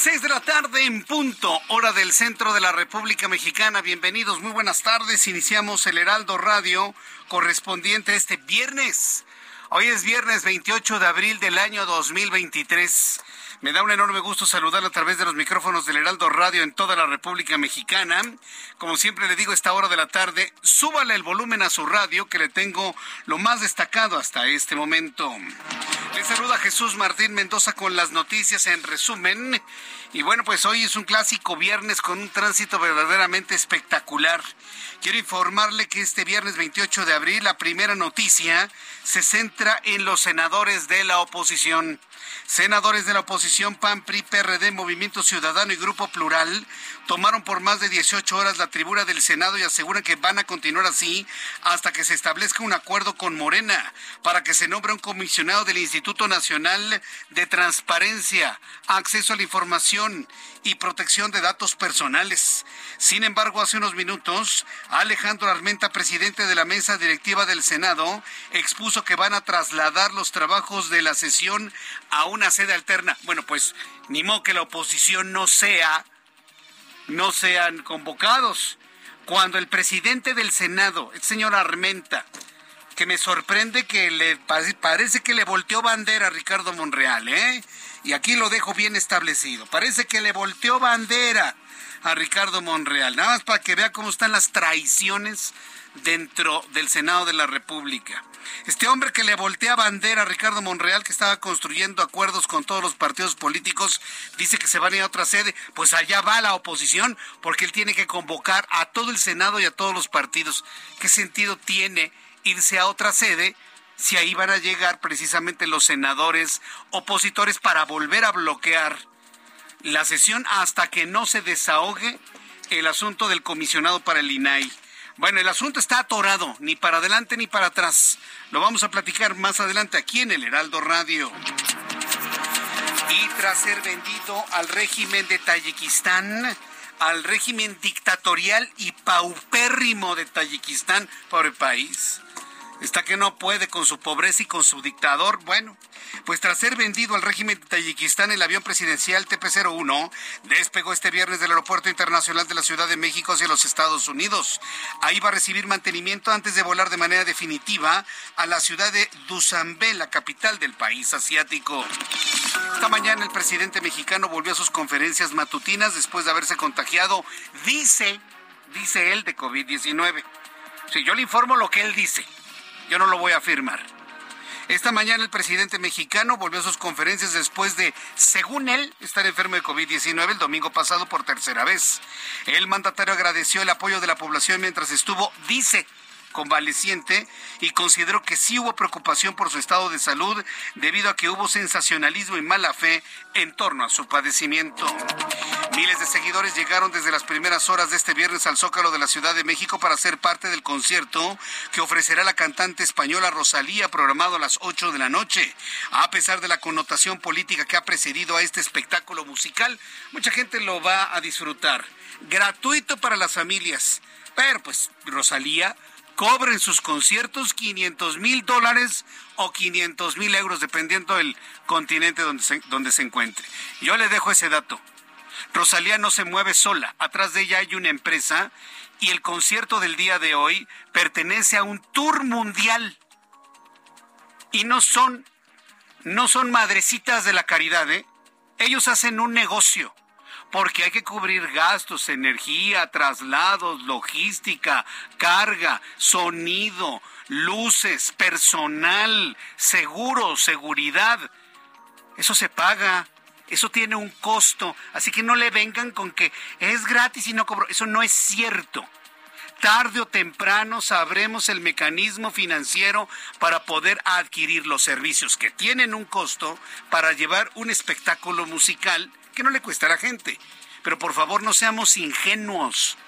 Las seis de la tarde en punto, hora del centro de la República Mexicana. Bienvenidos, muy buenas tardes. Iniciamos el Heraldo Radio correspondiente este viernes. Hoy es viernes 28 de abril del año 2023. Me da un enorme gusto saludarlo a través de los micrófonos del Heraldo Radio en toda la República Mexicana. Como siempre le digo a esta hora de la tarde, súbale el volumen a su radio que le tengo lo más destacado hasta este momento. Le saluda Jesús Martín Mendoza con las noticias en resumen. Y bueno, pues hoy es un clásico viernes con un tránsito verdaderamente espectacular. Quiero informarle que este viernes 28 de abril la primera noticia se centra en los senadores de la oposición. Senadores de la oposición PAN, PRI, PRD, Movimiento Ciudadano y Grupo Plural tomaron por más de 18 horas la tribuna del Senado y aseguran que van a continuar así hasta que se establezca un acuerdo con Morena para que se nombre un comisionado del Instituto Nacional de Transparencia, Acceso a la Información y Protección de Datos Personales. Sin embargo, hace unos minutos, Alejandro Armenta, presidente de la mesa directiva del Senado, expuso que van a trasladar los trabajos de la sesión a una sede alterna. Bueno, pues ni modo que la oposición no sea, no sean convocados. Cuando el presidente del Senado, el señor Armenta, que me sorprende que le parece que le volteó bandera a Ricardo Monreal, ¿eh? Y aquí lo dejo bien establecido. Parece que le volteó bandera a Ricardo Monreal. Nada más para que vea cómo están las traiciones dentro del Senado de la República. Este hombre que le voltea bandera a Ricardo Monreal, que estaba construyendo acuerdos con todos los partidos políticos, dice que se van a ir a otra sede. Pues allá va la oposición, porque él tiene que convocar a todo el Senado y a todos los partidos. ¿Qué sentido tiene irse a otra sede? si ahí van a llegar precisamente los senadores opositores para volver a bloquear la sesión hasta que no se desahogue el asunto del comisionado para el INAI. Bueno, el asunto está atorado, ni para adelante ni para atrás. Lo vamos a platicar más adelante aquí en el Heraldo Radio. Y tras ser vendido al régimen de Tayikistán, al régimen dictatorial y paupérrimo de Tayikistán, pobre país, está que no puede con su pobreza y con su dictador. Bueno, pues tras ser vendido al régimen de Tayikistán, el avión presidencial TP-01 despegó este viernes del Aeropuerto Internacional de la Ciudad de México hacia los Estados Unidos. Ahí va a recibir mantenimiento antes de volar de manera definitiva a la ciudad de Dushanbe, la capital del país asiático. Esta mañana el presidente mexicano volvió a sus conferencias matutinas después de haberse contagiado, dice, dice él, de COVID-19. Si yo le informo lo que él dice, yo no lo voy a afirmar. Esta mañana el presidente mexicano volvió a sus conferencias después de, según él, estar enfermo de COVID-19 el domingo pasado por tercera vez. El mandatario agradeció el apoyo de la población mientras estuvo, dice, convaleciente y consideró que sí hubo preocupación por su estado de salud debido a que hubo sensacionalismo y mala fe en torno a su padecimiento. Miles de seguidores llegaron desde las primeras horas de este viernes al Zócalo de la Ciudad de México para ser parte del concierto que ofrecerá la cantante española Rosalía programado a las 8 de la noche. A pesar de la connotación política que ha precedido a este espectáculo musical, mucha gente lo va a disfrutar. Gratuito para las familias. Pero pues Rosalía cobra en sus conciertos 500 mil dólares o 500 mil euros, dependiendo del continente donde se, donde se encuentre. Yo le dejo ese dato. Rosalía no se mueve sola, atrás de ella hay una empresa y el concierto del día de hoy pertenece a un tour mundial. Y no son, no son madrecitas de la caridad, ¿eh? Ellos hacen un negocio porque hay que cubrir gastos, energía, traslados, logística, carga, sonido, luces, personal, seguro, seguridad. Eso se paga. Eso tiene un costo, así que no le vengan con que es gratis y no cobro. Eso no es cierto. Tarde o temprano sabremos el mecanismo financiero para poder adquirir los servicios que tienen un costo para llevar un espectáculo musical que no le cuesta a la gente. Pero por favor no seamos ingenuos,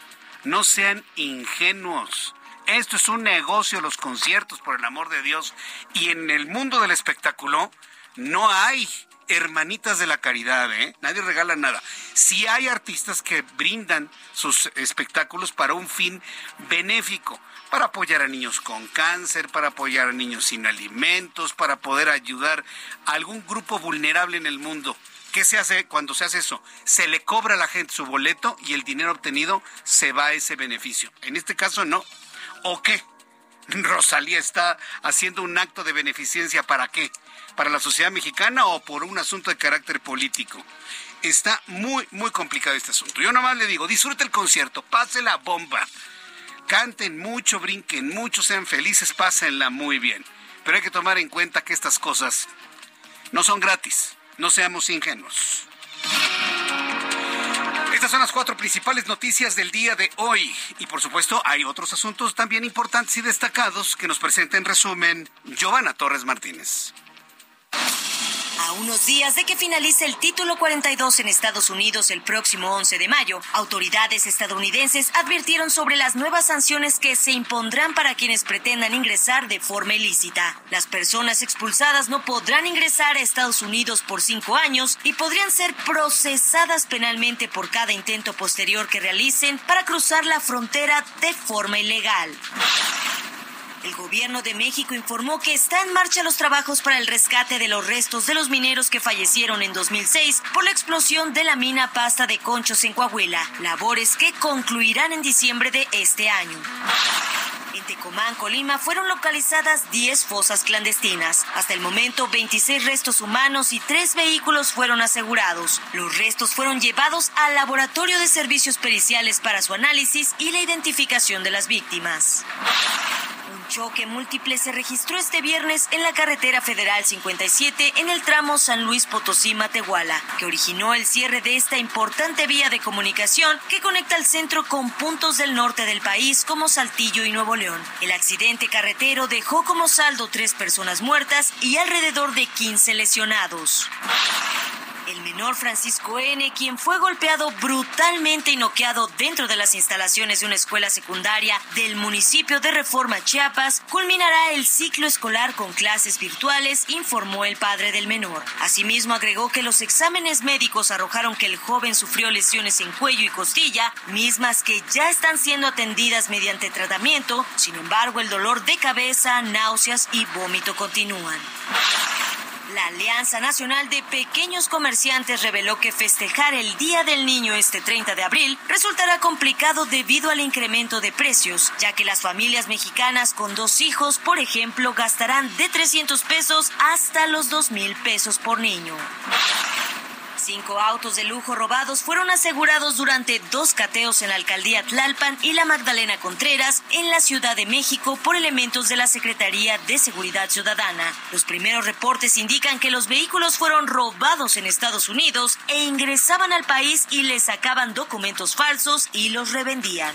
no sean ingenuos. Esto es un negocio, los conciertos, por el amor de Dios. Y en el mundo del espectáculo no hay hermanitas de la caridad, ¿eh? Nadie regala nada. Sí hay artistas que brindan sus espectáculos para un fin benéfico, para apoyar a niños con cáncer, para apoyar a niños sin alimentos, para poder ayudar a algún grupo vulnerable en el mundo. ¿Qué se hace cuando se hace eso? Se le cobra a la gente su boleto y el dinero obtenido se va a ese beneficio. En este caso no. ¿O qué? Rosalía está haciendo un acto de beneficencia para qué? ¿Para la sociedad mexicana o por un asunto de carácter político? Está muy, muy complicado este asunto. Yo nomás le digo, disfrute el concierto, pase la bomba. Canten mucho, brinquen mucho, sean felices, pásenla muy bien. Pero hay que tomar en cuenta que estas cosas no son gratis no seamos ingenuos. Estas son las cuatro principales noticias del día de hoy. Y por supuesto, hay otros asuntos también importantes y destacados que nos presenta en resumen Giovanna Torres Martínez. A unos días de que finalice el título 42 en Estados Unidos el próximo 11 de mayo, autoridades estadounidenses advirtieron sobre las nuevas sanciones que se impondrán para quienes pretendan ingresar de forma ilícita. Las personas expulsadas no podrán ingresar a Estados Unidos por cinco años y podrían ser procesadas penalmente por cada intento posterior que realicen para cruzar la frontera de forma ilegal. El gobierno de México informó que está en marcha los trabajos para el rescate de los restos de los mineros que fallecieron en 2006 por la explosión de la mina Pasta de Conchos en Coahuila, labores que concluirán en diciembre de este año. En Tecomán, Colima, fueron localizadas 10 fosas clandestinas. Hasta el momento, 26 restos humanos y 3 vehículos fueron asegurados. Los restos fueron llevados al laboratorio de servicios periciales para su análisis y la identificación de las víctimas. Choque múltiple se registró este viernes en la carretera federal 57 en el tramo San Luis Potosí-Matehuala, que originó el cierre de esta importante vía de comunicación que conecta el centro con puntos del norte del país como Saltillo y Nuevo León. El accidente carretero dejó como saldo tres personas muertas y alrededor de 15 lesionados. El menor Francisco N., quien fue golpeado brutalmente y noqueado dentro de las instalaciones de una escuela secundaria del municipio de Reforma, Chiapas, culminará el ciclo escolar con clases virtuales, informó el padre del menor. Asimismo, agregó que los exámenes médicos arrojaron que el joven sufrió lesiones en cuello y costilla, mismas que ya están siendo atendidas mediante tratamiento. Sin embargo, el dolor de cabeza, náuseas y vómito continúan. La Alianza Nacional de Pequeños Comerciantes reveló que festejar el Día del Niño este 30 de abril resultará complicado debido al incremento de precios, ya que las familias mexicanas con dos hijos, por ejemplo, gastarán de 300 pesos hasta los 2 mil pesos por niño. Cinco autos de lujo robados fueron asegurados durante dos cateos en la alcaldía Tlalpan y la Magdalena Contreras en la Ciudad de México por elementos de la Secretaría de Seguridad Ciudadana. Los primeros reportes indican que los vehículos fueron robados en Estados Unidos e ingresaban al país y les sacaban documentos falsos y los revendían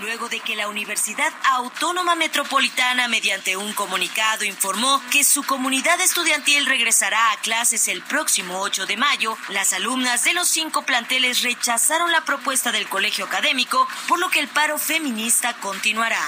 luego de que la Universidad Autónoma Metropolitana, mediante un comunicado, informó que su comunidad estudiantil regresará a clases el próximo 8 de mayo, las alumnas de los cinco planteles rechazaron la propuesta del colegio académico, por lo que el paro feminista continuará.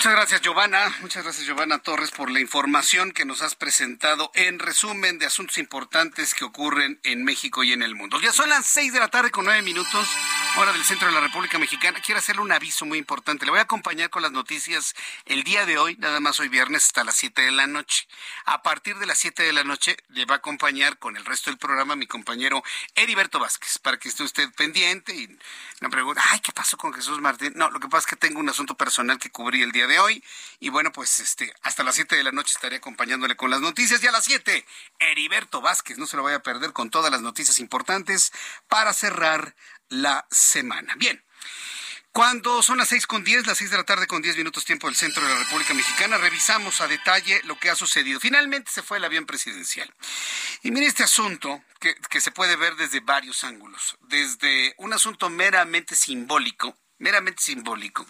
Muchas gracias, Giovanna. Muchas gracias, Giovanna Torres, por la información que nos has presentado en resumen de asuntos importantes que ocurren en México y en el mundo. Ya son las seis de la tarde con nueve minutos, hora del centro de la República Mexicana. Quiero hacerle un aviso muy importante. Le voy a acompañar con las noticias el día de hoy, nada más hoy viernes, hasta las siete de la noche. A partir de las siete de la noche, le va a acompañar con el resto del programa mi compañero Heriberto Vázquez, para que esté usted pendiente y no pregunte, ay, ¿qué pasó con Jesús Martín? No, lo que pasa es que tengo un asunto personal que cubrí el día de hoy. Y bueno, pues este, hasta las 7 de la noche estaré acompañándole con las noticias. Y a las 7, Heriberto Vázquez, no se lo vaya a perder con todas las noticias importantes para cerrar la semana. Bien. Cuando son las seis con diez, las seis de la tarde con diez minutos tiempo del centro de la República Mexicana, revisamos a detalle lo que ha sucedido. Finalmente se fue el avión presidencial. Y mire este asunto que, se puede ver desde varios ángulos. Desde un asunto meramente simbólico, meramente simbólico,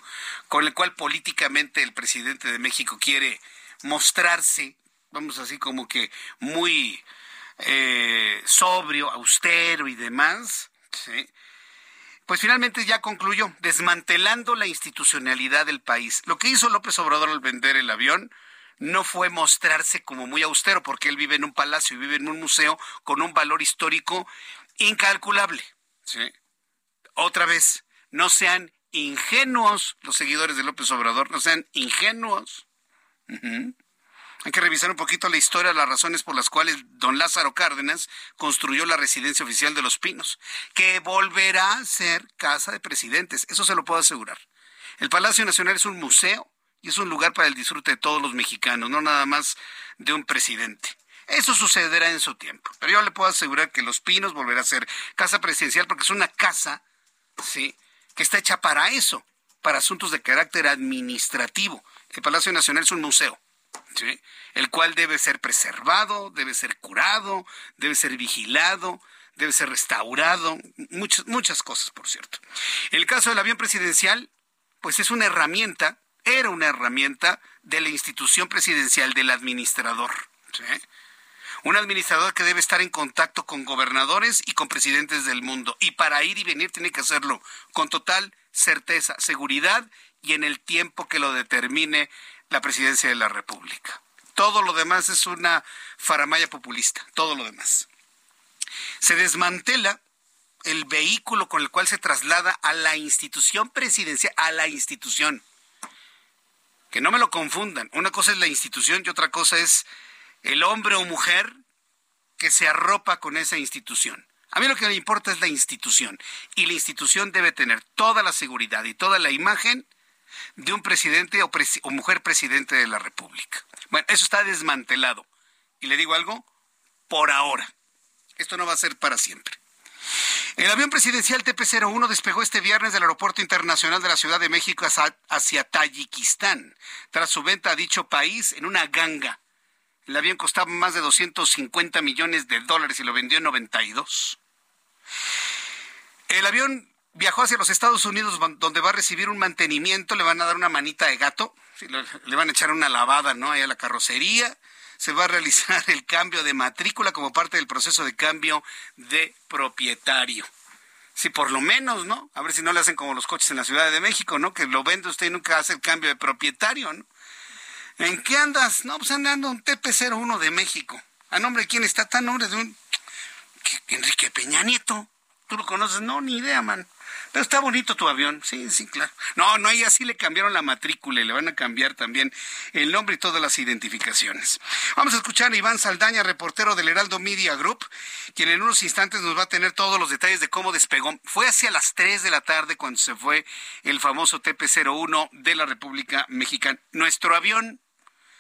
con el cual políticamente el presidente de México quiere mostrarse, vamos así como que muy eh, sobrio, austero y demás, pues finalmente ya concluyó, desmantelando la institucionalidad del país. Lo que hizo López Obrador al vender el avión no fue mostrarse como muy austero, porque él vive en un palacio y vive en un museo con un valor histórico incalculable. Otra vez, no sean ingenuos los seguidores de López Obrador, no sean ingenuos. Hay que revisar un poquito la historia, las razones por las cuales don Lázaro Cárdenas construyó la residencia oficial de Los Pinos, que volverá a ser casa de presidentes, eso se lo puedo asegurar. El Palacio Nacional es un museo y es un lugar para el disfrute de todos los mexicanos, no nada más de un presidente. Eso sucederá en su tiempo. Pero yo le puedo asegurar que Los Pinos volverá a ser casa presidencial porque es una casa, ¿sí? que está hecha para eso, para asuntos de carácter administrativo. El Palacio Nacional es un museo, el cual debe ser preservado, debe ser curado, debe ser vigilado, debe ser restaurado, muchas, muchas cosas, por cierto. El caso del avión presidencial, pues es una herramienta, era una herramienta de la institución presidencial del administrador. Un administrador que debe estar en contacto con gobernadores y con presidentes del mundo. Y para ir y venir tiene que hacerlo con total certeza, seguridad y en el tiempo que lo determine la presidencia de la República. Todo lo demás es una faramaya populista, todo lo demás. Se desmantela el vehículo con el cual se traslada a la institución presidencial, a la institución. Que no me lo confundan. Una cosa es la institución y otra cosa es el hombre o mujer que se arropa con esa institución. A mí lo que me importa es la institución y la institución debe tener toda la seguridad y toda la imagen de un presidente o, mujer presidente de la República. Bueno, eso está desmantelado. Y le digo algo, por ahora. Esto no va a ser para siempre. El avión presidencial TP-01 despegó este viernes del Aeropuerto Internacional de la Ciudad de México hacia Tayikistán, tras su venta a dicho país en una ganga el avión costaba más de 250 millones de dólares y lo vendió en 92. El avión viajó hacia los Estados Unidos donde va a recibir un mantenimiento, le van a dar una manita de gato, le van a echar una lavada ¿no? ahí a la carrocería, se va a realizar el cambio de matrícula como parte del proceso de cambio de propietario. Sí, por lo menos, ¿no? A ver si no le hacen como los coches en la Ciudad de México, ¿no? Que lo vende usted y nunca hace el cambio de propietario, ¿no? ¿En qué andas? No, pues andando un TP-01 de México. ¿A nombre de quién está? ¿Está a nombre de un... Enrique Peña Nieto. ¿Tú lo conoces? No, ni idea, man. Pero está bonito tu avión. Sí, sí, claro. No, no, ahí así le cambiaron la matrícula y le van a cambiar también el nombre y todas las identificaciones. Vamos a escuchar a Iván Saldaña, reportero del Heraldo Media Group, quien en unos instantes nos va a tener todos los detalles de cómo despegó. Fue hacia las 3 de la tarde cuando se fue el famoso TP-01 de la República Mexicana. Nuestro avión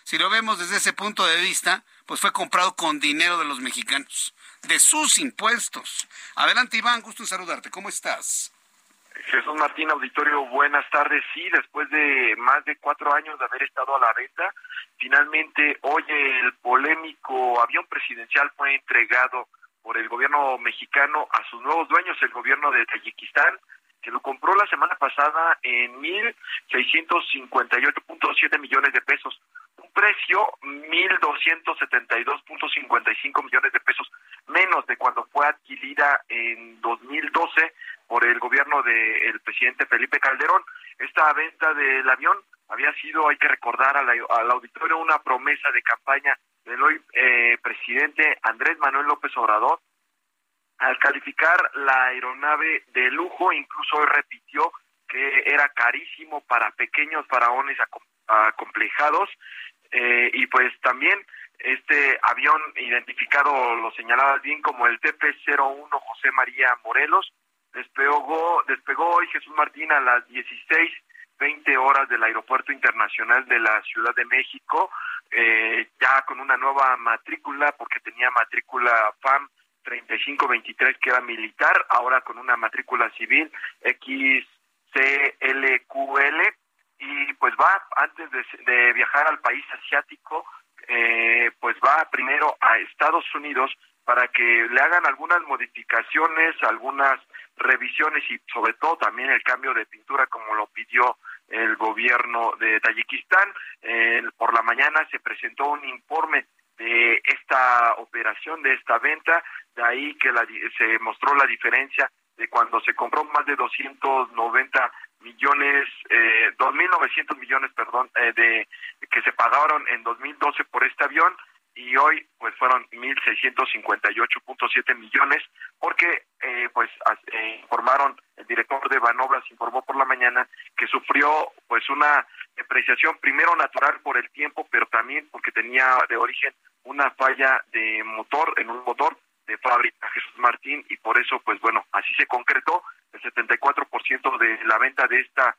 si lo vemos desde ese punto de vista, pues fue comprado con dinero de los mexicanos, de sus impuestos. Adelante, Iván, gusto en saludarte. ¿Cómo estás? Jesús Martín, auditorio, buenas tardes. Sí, después de más de cuatro años de haber estado a la venta, finalmente hoy el polémico avión presidencial fue entregado por el gobierno mexicano a sus nuevos dueños, el gobierno de Tayikistán, que lo compró la semana pasada en 1.658.7 millones de pesos un precio 1.272.55 millones de pesos menos de cuando fue adquirida en 2012 por el gobierno del presidente Felipe Calderón. Esta venta del avión había sido, hay que recordar al auditorio, una promesa de campaña del hoy eh, presidente Andrés Manuel López Obrador. Al calificar la aeronave de lujo, incluso hoy repitió que era carísimo para pequeños faraones acomplejados eh, y pues también este avión identificado lo señalaba bien como el TP-01 José María Morelos despegó despegó hoy Jesús Martín a las 16 20 horas del Aeropuerto Internacional de la Ciudad de México, eh, ya con una nueva matrícula, porque tenía matrícula FAM 3523 que era militar, ahora con una matrícula civil XCLQL, y pues va, antes de, viajar al país asiático, eh, pues va primero a Estados Unidos para que le hagan algunas modificaciones, algunas revisiones y sobre todo también el cambio de pintura como lo pidió el gobierno de Tayikistán. por la mañana se presentó un informe de esta operación, de esta venta, de ahí que se mostró la diferencia de cuando se compró más de 290 millones, eh, 2.900 millones, perdón, eh, de que se pagaron en 2012 por este avión y hoy pues fueron 1.658.7 millones porque eh, pues eh, informaron el director de Banobras informó por la mañana que sufrió pues una depreciación primero natural por el tiempo pero también porque tenía de origen una falla de motor en un motor de fábrica Jesús Martín y por eso pues bueno así se concretó el 74% de la venta de esta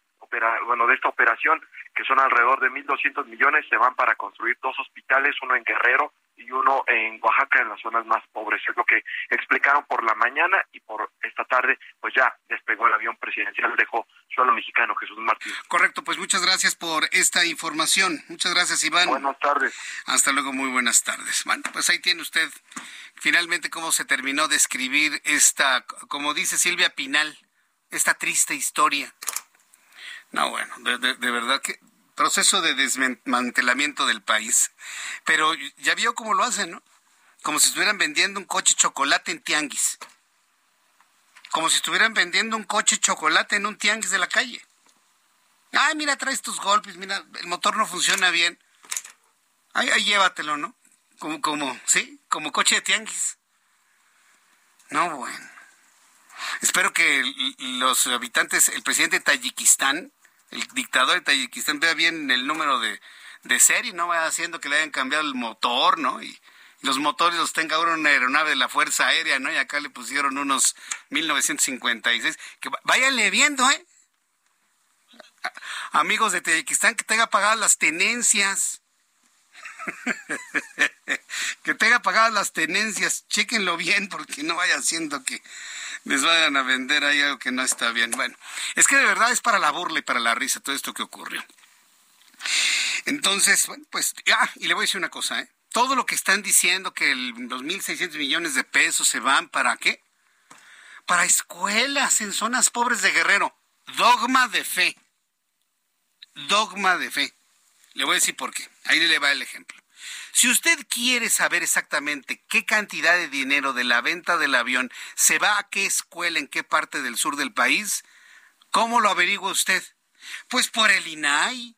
bueno, de esta operación, que son alrededor de 1.200 millones, se van para construir dos hospitales, uno en Guerrero y uno en Oaxaca, en las zonas más pobres. Es lo que explicaron por la mañana y por esta tarde, pues ya despegó el avión presidencial, dejó suelo mexicano Jesús Martín. Correcto, pues muchas gracias por esta información. Muchas gracias, Iván. Buenas tardes. Hasta luego, muy buenas tardes. Bueno, pues ahí tiene usted finalmente cómo se terminó de escribir esta, como dice Silvia Pinal, esta triste historia no, bueno, de, verdad que proceso de desmantelamiento del país. Pero ya vio cómo lo hacen, ¿no? Como si estuvieran vendiendo un coche chocolate en tianguis. Como si estuvieran vendiendo un coche chocolate en un tianguis de la calle. Ay, mira, traes tus golpes, mira, el motor no funciona bien. Ay, ay llévatelo, ¿no? Como, como, sí, como coche de tianguis. No, bueno. Espero que los habitantes, el presidente de Tayikistán, el dictador de Tayikistán vea bien el número de, de serie, no vaya haciendo que le hayan cambiado el motor, ¿no? Y, los motores los tenga ahora una aeronave de la Fuerza Aérea, ¿no? Y acá le pusieron unos 1956. Que váyanle viendo, ¿eh? Amigos de Tayikistán, que tenga pagadas las tenencias. que tenga pagadas las tenencias. Chéquenlo bien porque no vaya haciendo que les vayan a vender ahí algo que no está bien. Bueno, es que de verdad es para la burla y para la risa todo esto que ocurrió. Entonces, bueno, pues, ah, y le voy a decir una cosa, ¿eh? Todo lo que están diciendo que el, los 1.600 millones de pesos se van para qué? Para escuelas en zonas pobres de Guerrero. Dogma de fe. Dogma de fe. Le voy a decir por qué. Ahí le va el ejemplo. Si usted quiere saber exactamente qué cantidad de dinero de la venta del avión se va a qué escuela en qué parte del sur del país, ¿cómo lo averigua usted? Pues por el INAI.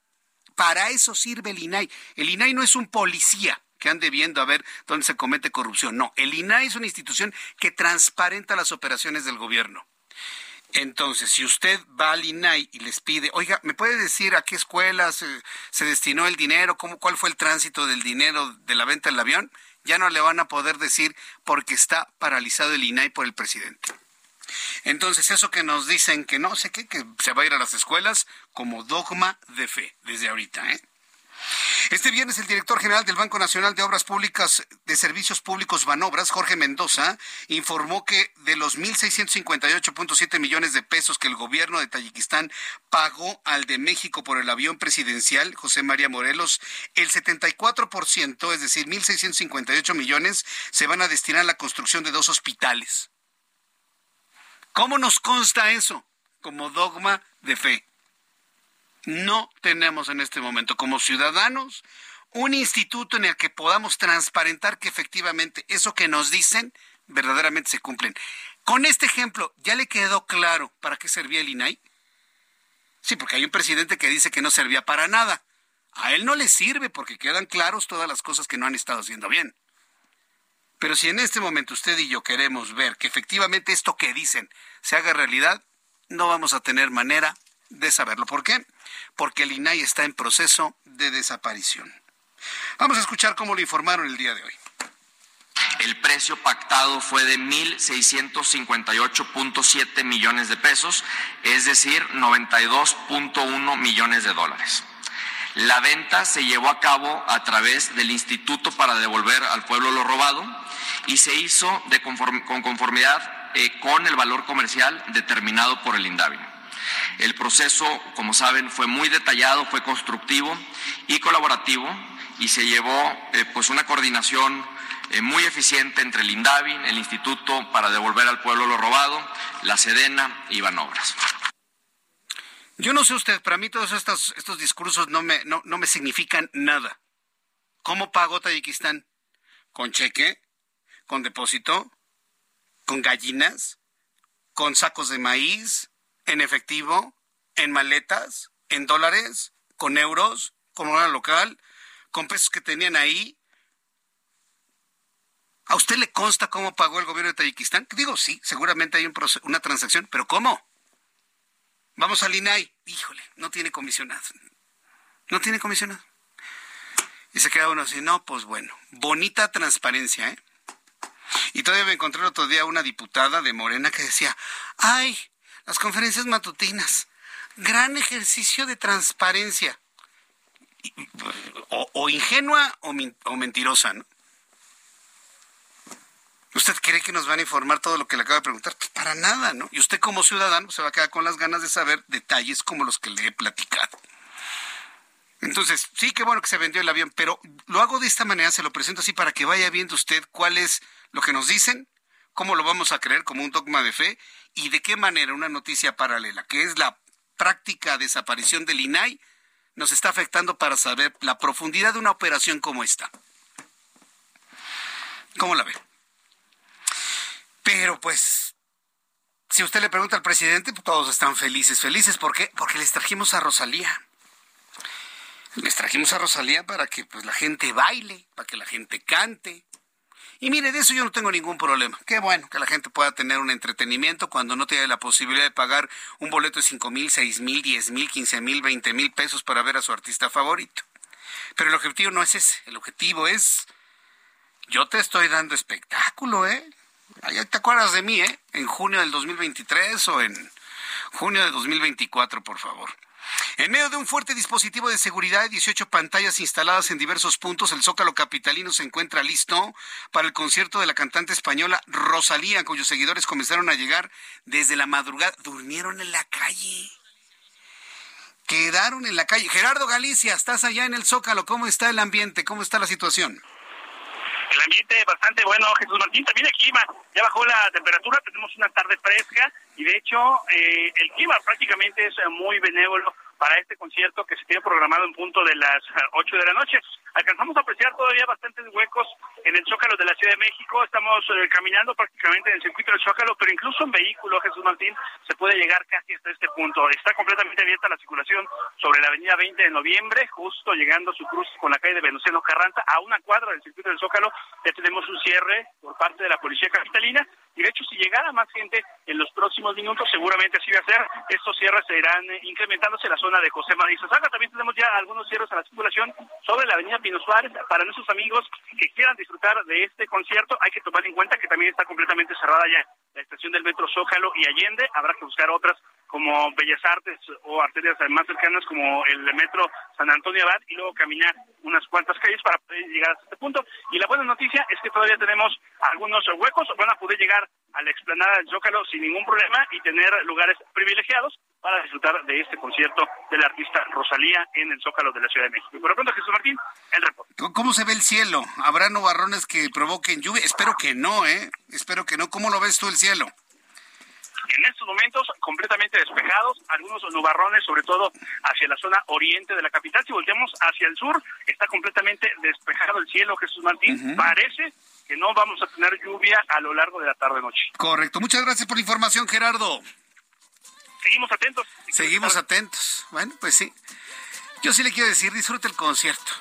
Para eso sirve el INAI. El INAI no es un policía que ande viendo a ver dónde se comete corrupción. No, el INAI es una institución que transparenta las operaciones del gobierno. Entonces, si usted va al INAI y les pide, oiga, ¿me puede decir a qué escuelas se, destinó el dinero? Cómo, ¿Cuál fue el tránsito del dinero de la venta del avión? Ya no le van a poder decir porque está paralizado el INAI por el presidente. Entonces, eso que nos dicen que no sé qué, que se va a ir a las escuelas como dogma de fe desde ahorita, ¿eh? Este viernes el director general del Banco Nacional de Obras Públicas de Servicios Públicos Banobras, Jorge Mendoza, informó que de los 1.658.7 millones de pesos que el gobierno de Tayikistán pagó al de México por el avión presidencial José María Morelos, el 74%, es decir, 1.658 millones, se van a destinar a la construcción de dos hospitales. ¿Cómo nos consta eso? Como dogma de fe no tenemos en este momento como ciudadanos un instituto en el que podamos transparentar que efectivamente eso que nos dicen verdaderamente se cumplen. Con este ejemplo, ¿ya le quedó claro para qué servía el INAI? Sí, porque hay un presidente que dice que no servía para nada. A él no le sirve porque quedan claros todas las cosas que no han estado haciendo bien. Pero si en este momento usted y yo queremos ver que efectivamente esto que dicen se haga realidad, no vamos a tener manera de saberlo. ¿Por qué? Porque el INAI está en proceso de desaparición. Vamos a escuchar cómo lo informaron el día de hoy. El precio pactado fue de 1.658.7 millones de pesos, es decir, 92.1 millones de dólares. La venta se llevó a cabo a través del Instituto para devolver al pueblo lo robado y se hizo de con conformidad eh, con el valor comercial determinado por el INDAVI. El proceso, como saben, fue muy detallado, fue constructivo y colaborativo y se llevó eh, pues una coordinación eh, muy eficiente entre el INDAVI, el Instituto para devolver al pueblo lo robado, la Sedena y Banobras. Yo no sé usted, para mí todos estos, estos discursos no me, no, no me significan nada. ¿Cómo pagó Tayikistán? ¿Con cheque? ¿Con depósito? ¿Con gallinas? ¿Con sacos de maíz? ¿En efectivo? ¿En maletas? ¿En dólares? ¿Con euros? ¿Con hora local? ¿Con pesos que tenían ahí? ¿A usted le consta cómo pagó el gobierno de Tayikistán? Digo, sí, seguramente hay una transacción, pero ¿cómo? Vamos al INAI. Híjole, no tiene comisionado. No tiene comisionado. Y se queda uno así, no, pues bueno, bonita transparencia, ¿eh? Y todavía me encontré el otro día una diputada de Morena que decía, ay, las conferencias matutinas, gran ejercicio de transparencia. O, ingenua o, mentirosa, ¿no? ¿Usted cree que nos van a informar todo lo que le acaba de preguntar? Pues para nada, ¿no? Y usted como ciudadano se va a quedar con las ganas de saber detalles como los que le he platicado. Entonces, sí, qué bueno que se vendió el avión, pero lo hago de esta manera, se lo presento así para que vaya viendo usted cuál es lo que nos dicen, cómo lo vamos a creer como un dogma de fe y de qué manera una noticia paralela, que es la práctica desaparición del INAI, nos está afectando para saber la profundidad de una operación como esta. ¿Cómo la ve? Pero pues, si usted le pregunta al presidente, pues, todos están felices, felices. ¿Por qué? Porque les trajimos a Rosalía. Les trajimos a Rosalía para que pues la gente baile, para que la gente cante. Y mire, de eso yo no tengo ningún problema. Qué bueno que la gente pueda tener un entretenimiento cuando no tiene la posibilidad de pagar un boleto de cinco mil, seis mil, diez mil, quince mil, veinte mil pesos para ver a su artista favorito. Pero el objetivo no es ese. El objetivo es, yo te estoy dando espectáculo, ¿eh? Ahí te acuerdas de mí, ¿eh? En junio del 2023 o en junio de 2024, por favor. En medio de un fuerte dispositivo de seguridad y 18 pantallas instaladas en diversos puntos, el Zócalo Capitalino se encuentra listo para el concierto de la cantante española Rosalía, cuyos seguidores comenzaron a llegar desde la madrugada. Durmieron en la calle. Quedaron en la calle. Gerardo Galicia, estás allá en el Zócalo. ¿Cómo está el ambiente? ¿Cómo está la situación? El ambiente bastante bueno, Jesús Martín. También el clima, ya bajó la temperatura, tenemos una tarde fresca y de hecho eh, el clima prácticamente es muy benévolo para este concierto que se tiene programado en punto de las 8 de la noche. Alcanzamos a apreciar todavía bastantes huecos en el Zócalo de la Ciudad de México. Estamos eh, caminando prácticamente en el circuito del Zócalo, pero incluso en vehículo, Jesús Martín, se puede llegar casi hasta este punto. Está completamente abierta la circulación sobre la avenida 20 de noviembre, justo llegando a su cruz con la calle de Venustiano Carranza, a una cuadra del circuito del Zócalo. Ya tenemos un cierre por parte de la Policía Capitalina. Y de hecho, si llegara más gente en los próximos minutos, seguramente así va a ser. Estos cierres se irán eh, incrementándose en la zona de José María Sosaga. También tenemos ya algunos cierres a la circulación sobre la avenida Pino Suárez. Para nuestros amigos que quieran disfrutar de este concierto, hay que tomar en cuenta que también está completamente cerrada ya la estación del metro Zócalo y Allende. Habrá que buscar otras como Bellas Artes o arterias más cercanas como el metro San Antonio Abad y luego caminar unas cuantas calles para poder llegar hasta este punto. Y la buena noticia es que todavía tenemos algunos huecos, van a poder llegar a la explanada del Zócalo sin ningún problema y tener lugares privilegiados para disfrutar de este concierto del artista Rosalía en el Zócalo de la Ciudad de México. Por lo pronto, Jesús Martín, el reporte. ¿Cómo se ve el cielo? ¿Habrá nubarrones que provoquen lluvia? Espero que no, ¿eh? Espero que no. ¿Cómo lo ves tú el cielo? En estos momentos completamente despejados, algunos nubarrones, sobre todo hacia la zona oriente de la capital. Si volteamos hacia el sur, está completamente despejado el cielo, Jesús Martín. Parece que no vamos a tener lluvia a lo largo de la tarde-noche. Correcto. Muchas gracias por la información, Gerardo. seguimos atentos. Seguimos atentos. Bueno, pues sí. Yo sí le quiero decir, disfrute el concierto,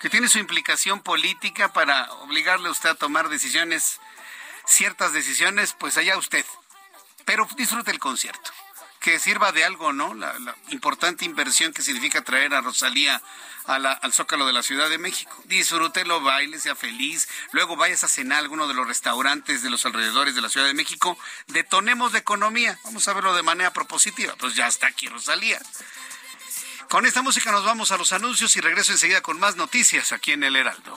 que tiene su implicación política para obligarle a usted a tomar decisiones, ciertas decisiones, pues allá usted. Pero disfrute el concierto que sirva de algo, ¿no? La, importante inversión que significa traer a Rosalía al Zócalo de la Ciudad de México. Disfrútelo, baile, sea feliz. Luego vayas a cenar a alguno de los restaurantes de los alrededores de la Ciudad de México. Detonemos la economía. Vamos a verlo de manera propositiva. Pues ya está aquí Rosalía. Con esta música nos vamos a los anuncios y regreso enseguida con más noticias aquí en El Heraldo.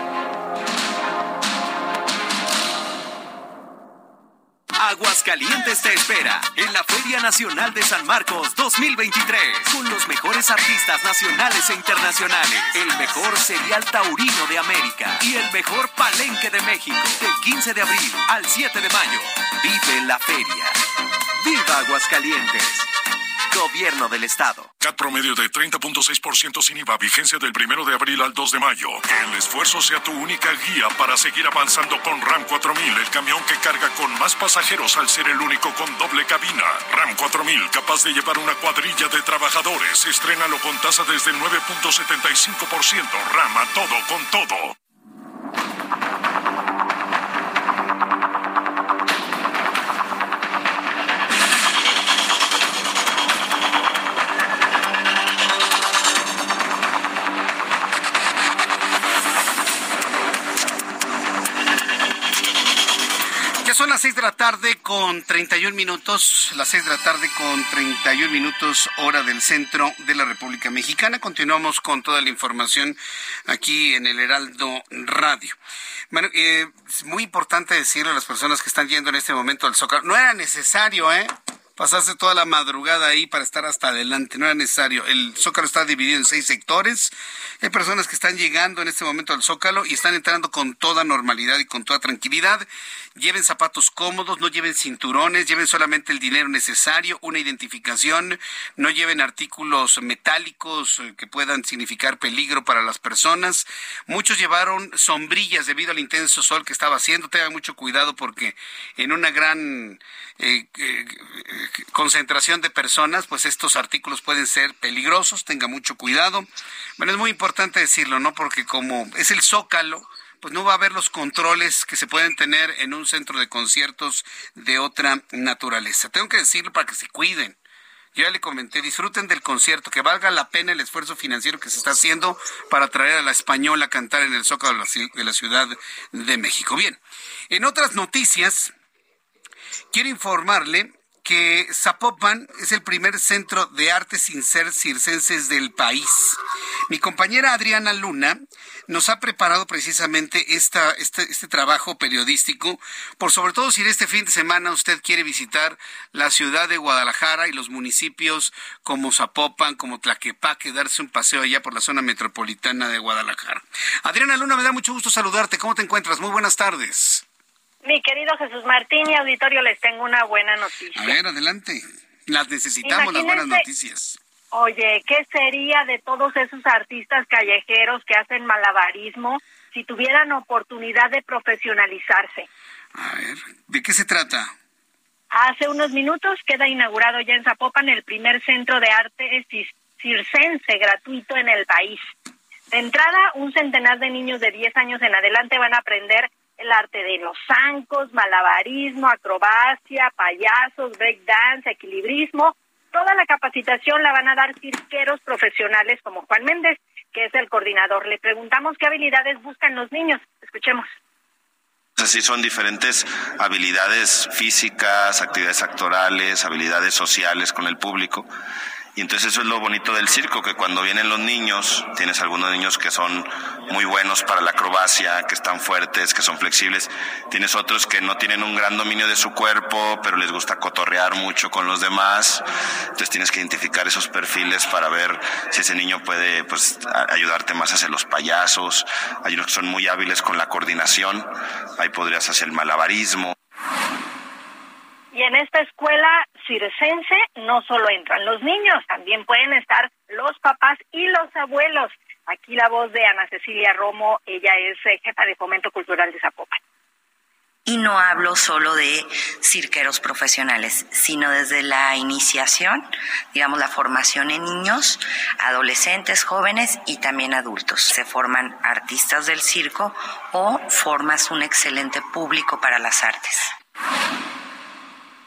Aguascalientes te espera en la Feria Nacional de San Marcos 2023 con los mejores artistas nacionales e internacionales, el mejor serial taurino de América y el mejor palenque de México del 15 de abril al 7 de mayo. Vive la feria. ¡Viva Aguascalientes! Gobierno del Estado. CAT promedio de 30.6% sin IVA, vigencia del 1 de abril al 2 de mayo. Que el esfuerzo sea tu única guía para seguir avanzando con RAM 4000, el camión que carga con más pasajeros al ser el único con doble cabina. RAM 4000, capaz de llevar una cuadrilla de trabajadores. Estrénalo con tasa desde el 9.75%. RAM a todo con todo. Las seis de la tarde con 31 minutos, las seis de la tarde con 31 minutos hora del centro de la República Mexicana. Continuamos con toda la información aquí en el Heraldo Radio. Bueno, eh, es muy importante decirle a las personas que están yendo en este momento al Zócalo, no era necesario, ¿eh? Pasarse toda la madrugada ahí para estar hasta adelante, no era necesario. El Zócalo está dividido en seis sectores. Hay personas que están llegando en este momento al Zócalo y están entrando con toda normalidad y con toda tranquilidad lleven zapatos cómodos, no lleven cinturones, lleven solamente el dinero necesario, una identificación, no lleven artículos metálicos eh, que puedan significar peligro para las personas. Muchos llevaron sombrillas debido al intenso sol que estaba haciendo. Tengan mucho cuidado porque en una gran eh, eh, concentración de personas, pues estos artículos pueden ser peligrosos. Tenga mucho cuidado. Bueno, es muy importante decirlo, ¿no? Porque como es el zócalo, pues no va a haber los controles que se pueden tener en un centro de conciertos de otra naturaleza. Tengo que decirlo para que se cuiden. Yo ya le comenté, disfruten del concierto, que valga la pena el esfuerzo financiero que se está haciendo para traer a la española a cantar en el Zócalo de la Ciudad de México. Bien, en otras noticias, quiero informarle que Zapopan es el primer centro de arte sin ser circenses del país. Mi compañera Adriana Luna nos ha preparado precisamente esta, este, este trabajo periodístico, por sobre todo si en este fin de semana usted quiere visitar la ciudad de Guadalajara y los municipios como Zapopan, como Tlaquepaque, darse un paseo allá por la zona metropolitana de Guadalajara. Adriana Luna, me da mucho gusto saludarte. ¿Cómo te encuentras? Muy buenas tardes. Mi querido Jesús Martín y auditorio, les tengo una buena noticia. A ver, adelante. Las necesitamos, las buenas noticias. Oye, ¿qué sería de todos esos artistas callejeros que hacen malabarismo si tuvieran oportunidad de profesionalizarse? A ver, ¿de qué se trata? Hace unos minutos queda inaugurado ya en Zapopan el primer centro de arte circense gratuito en el país. De entrada, un centenar de niños de 10 años en adelante van a aprender el arte de los zancos, malabarismo, acrobacia, payasos, breakdance, equilibrismo. Toda la capacitación la van a dar cirqueros profesionales como Juan Méndez, que es el coordinador. Le preguntamos qué habilidades buscan los niños. Escuchemos. Así son diferentes habilidades físicas, actividades actorales, habilidades sociales con el público Y entonces eso es lo bonito del circo, que cuando vienen los niños, tienes algunos niños que son muy buenos para la acrobacia, que están fuertes, que son flexibles, tienes otros que no tienen un gran dominio de su cuerpo, pero les gusta cotorrear mucho con los demás, entonces tienes que identificar esos perfiles para ver si ese niño puede pues, ayudarte más hacia los payasos, hay unos que son muy hábiles con la coordinación, ahí podrías hacer el malabarismo. Y en esta escuela no solo entran los niños, también pueden estar los papás y los abuelos. Aquí la voz de Ana Cecilia Romo, ella es eh, jefa de Fomento Cultural de Zapopan. Y no hablo solo de cirqueros profesionales, sino desde la iniciación, digamos, la formación en niños, adolescentes, jóvenes y también adultos. Se forman artistas del circo o formas un excelente público para las artes.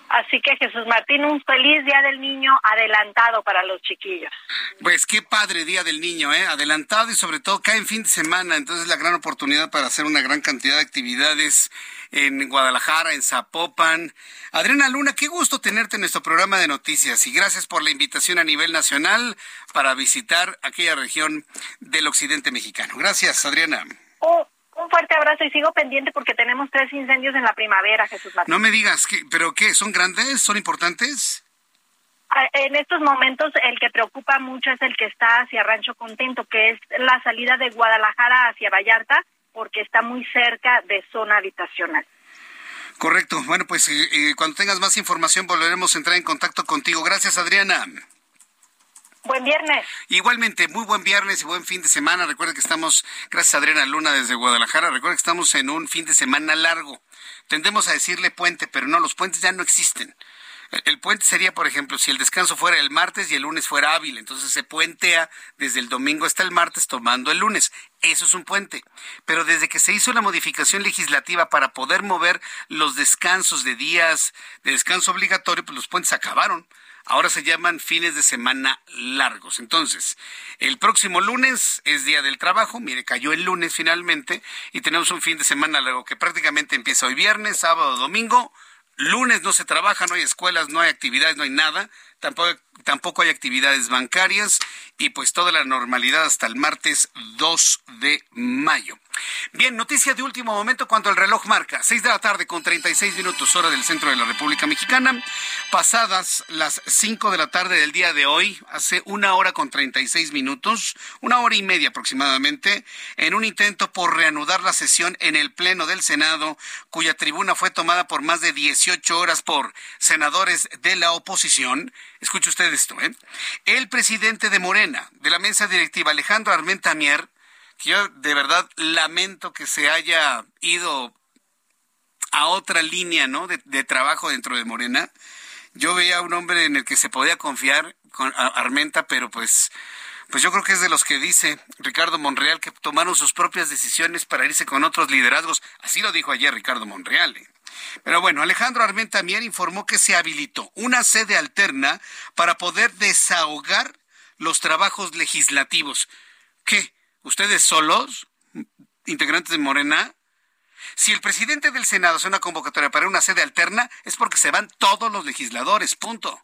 Así que Jesús Martín, un feliz Día del Niño adelantado para los chiquillos. Pues qué padre Día del Niño, ¿eh? Adelantado y sobre todo cae en fin de semana, entonces la gran oportunidad para hacer una gran cantidad de actividades en Guadalajara, en Zapopan. Adriana Luna, qué gusto tenerte en nuestro programa de noticias y gracias por la invitación a nivel nacional para visitar aquella región del occidente mexicano. Gracias, Adriana. Oh, un fuerte abrazo y sigo pendiente porque tenemos tres incendios en la primavera, Jesús Martín. No me digas, ¿pero qué? ¿Son grandes? ¿Son importantes? Ah, en estos momentos el que preocupa mucho es el que está hacia Rancho Contento, que es la salida de Guadalajara hacia Vallarta, porque está muy cerca de zona habitacional. Correcto. Bueno, pues eh, eh, cuando tengas más información volveremos a entrar en contacto contigo. Gracias, Adriana. Buen viernes. Igualmente, muy buen viernes y buen fin de semana. Recuerda que estamos, gracias a Adriana Luna desde Guadalajara, recuerda que estamos en un fin de semana largo. Tendemos a decirle puente, pero no, los puentes ya no existen. El puente sería, por ejemplo, si el descanso fuera el martes y el lunes fuera hábil, entonces se puentea desde el domingo hasta el martes tomando el lunes. Eso es un puente. Pero desde que se hizo la modificación legislativa para poder mover los descansos de días de descanso obligatorio, pues los puentes acabaron ahora se llaman fines de semana largos. Entonces, el próximo lunes es Día del Trabajo, mire, cayó el lunes finalmente y tenemos un fin de semana largo que prácticamente empieza hoy viernes, sábado, domingo. Lunes no se trabaja, no hay escuelas, no hay actividades, no hay nada. Tampoco, tampoco hay actividades bancarias y pues toda la normalidad hasta el martes 2 de mayo. Bien, noticia de último momento cuando el reloj marca 6 de la tarde con 36 minutos hora del centro de la República Mexicana. Pasadas las 5 de la tarde del día de hoy, hace una hora con 36 minutos, una hora y media aproximadamente, en un intento por reanudar la sesión en el Pleno del Senado, cuya tribuna fue tomada por más de 18 horas por senadores de la oposición. Escuche usted esto, ¿eh? El presidente de Morena, de la mesa directiva, Alejandro Armenta Mier, yo de verdad lamento que se haya ido a otra línea, ¿no? De, trabajo dentro de Morena. Yo veía a un hombre en el que se podía confiar, con Armenta, pero pues, pues yo creo que es de los que dice Ricardo Monreal que tomaron sus propias decisiones para irse con otros liderazgos. Así lo dijo ayer Ricardo Monreal. ¿eh? Pero bueno, Alejandro Armenta Mier informó que se habilitó una sede alterna para poder desahogar los trabajos legislativos. ¿Qué? ¿Ustedes solos, integrantes de Morena? Si el presidente del Senado hace una convocatoria para una sede alterna, es porque se van todos los legisladores, punto.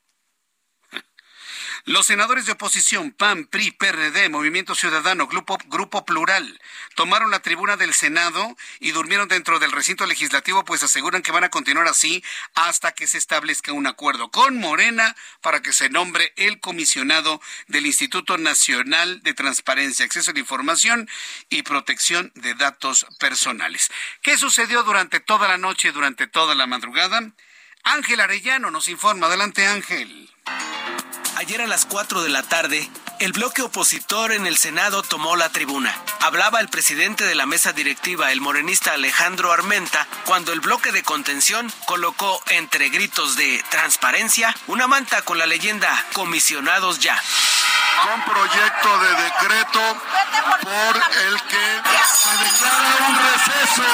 Los senadores de oposición, PAN, PRI, PRD, Movimiento Ciudadano, Grupo, Grupo Plural, tomaron la tribuna del Senado y durmieron dentro del recinto legislativo, pues aseguran que van a continuar así hasta que se establezca un acuerdo con Morena para que se nombre el comisionado del Instituto Nacional de Transparencia, Acceso a la Información y Protección de Datos Personales. ¿Qué sucedió durante toda la noche durante toda la madrugada? Ángel Arellano nos informa. Adelante, Ángel. Ayer a las 4 de la tarde, el bloque opositor en el Senado tomó la tribuna. Hablaba el presidente de la mesa directiva, el morenista Alejandro Armenta, cuando el bloque de contención colocó entre gritos de transparencia una manta con la leyenda comisionados ya. Con proyecto de decreto por el que se declara un receso.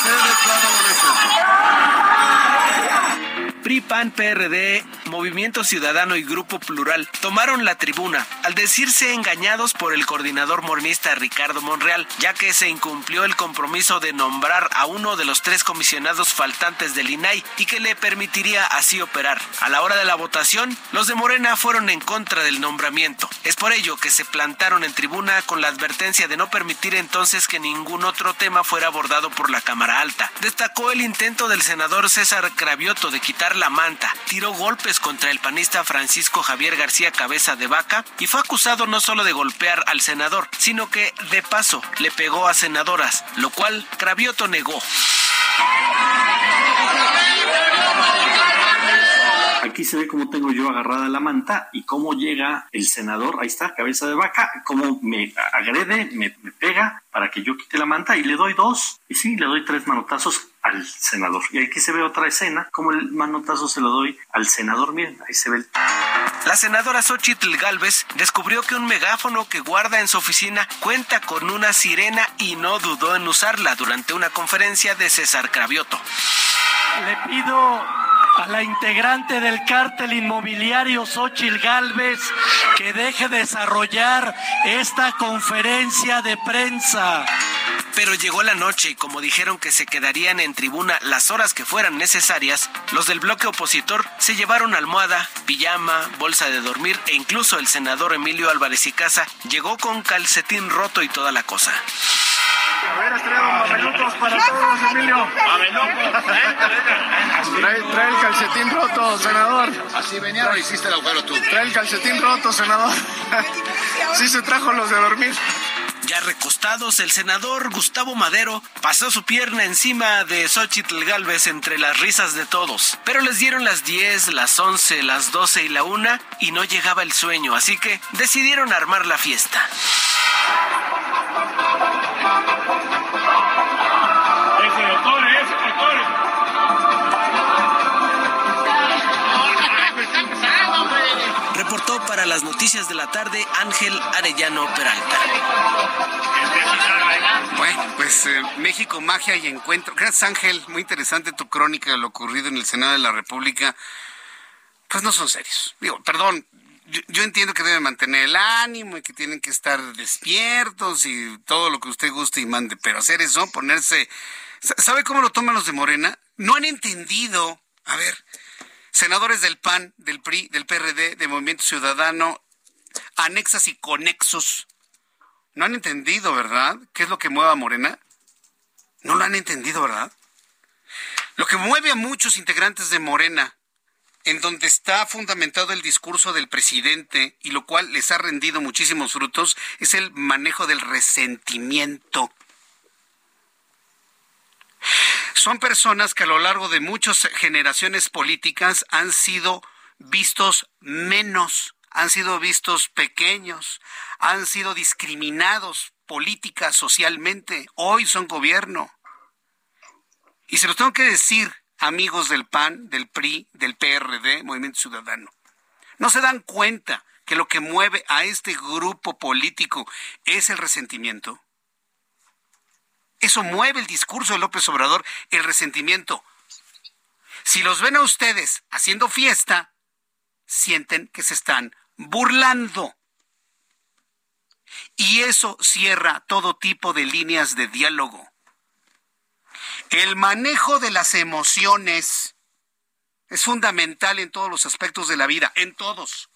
Se declara un receso. PRI, PAN, PRD, Movimiento Ciudadano y Grupo Plural tomaron la tribuna al decirse engañados por el coordinador morenista Ricardo Monreal, ya que se incumplió el compromiso de nombrar a uno de los tres comisionados faltantes del INAI y que le permitiría así operar. A la hora de la votación, los de Morena fueron en contra del nombramiento. Es por ello que se plantaron en tribuna con la advertencia de no permitir entonces que ningún otro tema fuera abordado por la Cámara Alta. Destacó el intento del senador César Cravioto de quitar la manta, tiró golpes contra el panista Francisco Javier García Cabeza de Vaca y fue acusado no solo de golpear al senador, sino que de paso le pegó a senadoras, lo cual Cravioto negó. Aquí se ve cómo tengo yo agarrada la manta y cómo llega el senador, ahí está, cabeza de vaca, cómo me agrede, me, pega para que yo quite la manta y le doy dos. Y sí, le doy tres manotazos al senador. Y aquí se ve otra escena, como el manotazo se lo doy al senador. Miren, ahí se ve el... La senadora Xochitl Galvez descubrió que un megáfono que guarda en su oficina cuenta con una sirena y no dudó en usarla durante una conferencia de César Cravioto. Le pido a la integrante del cártel inmobiliario Xochil Gálvez que deje desarrollar esta conferencia de prensa. Pero llegó la noche y como dijeron que se quedarían en tribuna las horas que fueran necesarias, los del bloque opositor se llevaron almohada, pijama, bolsa de dormir e incluso el senador Emilio Álvarez y Casa llegó con calcetín roto y toda la cosa. A ver, mamelucos para todos, Emilio. Trae, trae, el calcetín roto, senador. Así venía o hiciste el agujero tú. Trae el calcetín roto, senador. Sí se trajo los de dormir. Ya recostados, el senador Gustavo Madero pasó su pierna encima de Xochitl Galvez entre las risas de todos. Pero les dieron las 10, las 11, las 12 y la 1 y no llegaba el sueño, así que decidieron armar la fiesta. Para las noticias de la tarde Ángel Arellano Peralta. Bueno, pues eh, México, magia y encuentro. Gracias Ángel, muy interesante tu crónica de lo ocurrido en el Senado de la República. Pues no son serios. Digo, perdón, yo, entiendo que deben mantener el ánimo y que tienen que estar despiertos y todo lo que usted guste y mande, pero hacer eso, ponerse... ¿Sabe cómo lo toman los de Morena? No han entendido. A ver, senadores del PAN, del PRI, del PRD, de Movimiento Ciudadano, anexas y conexos. No han entendido, ¿verdad? ¿Qué es lo que mueve a Morena? No lo han entendido, ¿verdad? Lo que mueve a muchos integrantes de Morena en donde está fundamentado el discurso del presidente y lo cual les ha rendido muchísimos frutos, es el manejo del resentimiento. Son personas que a lo largo de muchas generaciones políticas han sido vistos menos, han sido vistos pequeños, han sido discriminados política, socialmente. Hoy son gobierno. Y se los tengo que decir, amigos del PAN, del PRI, del PRD, Movimiento Ciudadano. No se dan cuenta que lo que mueve a este grupo político es el resentimiento. Eso mueve el discurso de López Obrador, el resentimiento. Si los ven a ustedes haciendo fiesta, sienten que se están burlando. Y eso cierra todo tipo de líneas de diálogo. El manejo de las emociones es fundamental en todos los aspectos de la vida, en todos.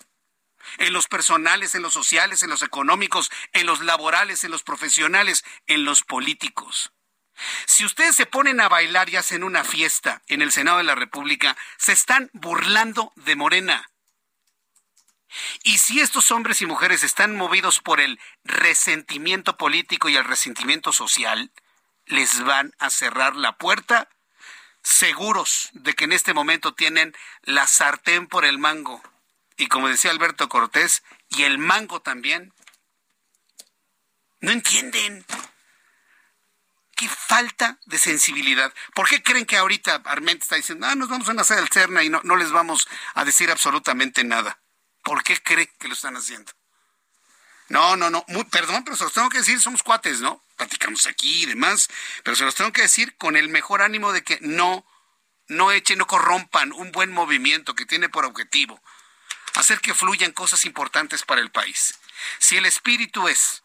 En los personales, en los sociales, en los económicos, en los laborales, en los profesionales, en los políticos. Si ustedes se ponen a bailar y hacen una fiesta en el Senado de la República, se están burlando de Morena. Y si estos hombres y mujeres están movidos por el resentimiento político y el resentimiento social, les van a cerrar la puerta, seguros de que en este momento tienen la sartén por el mango. Y como decía Alberto Cortés, y el mango también. No entienden. Qué falta de sensibilidad. ¿Por qué creen que ahorita Armenta está diciendo, ah, nos vamos a nacer al CERNA y no, no les vamos a decir absolutamente nada? ¿Por qué cree que lo están haciendo? No, no, no. perdón, pero se los tengo que decir, somos cuates, ¿no? Platicamos aquí y demás, pero se los tengo que decir con el mejor ánimo de que no, no echen, no corrompan un buen movimiento que tiene por objetivo hacer que fluyan cosas importantes para el país. Si el espíritu es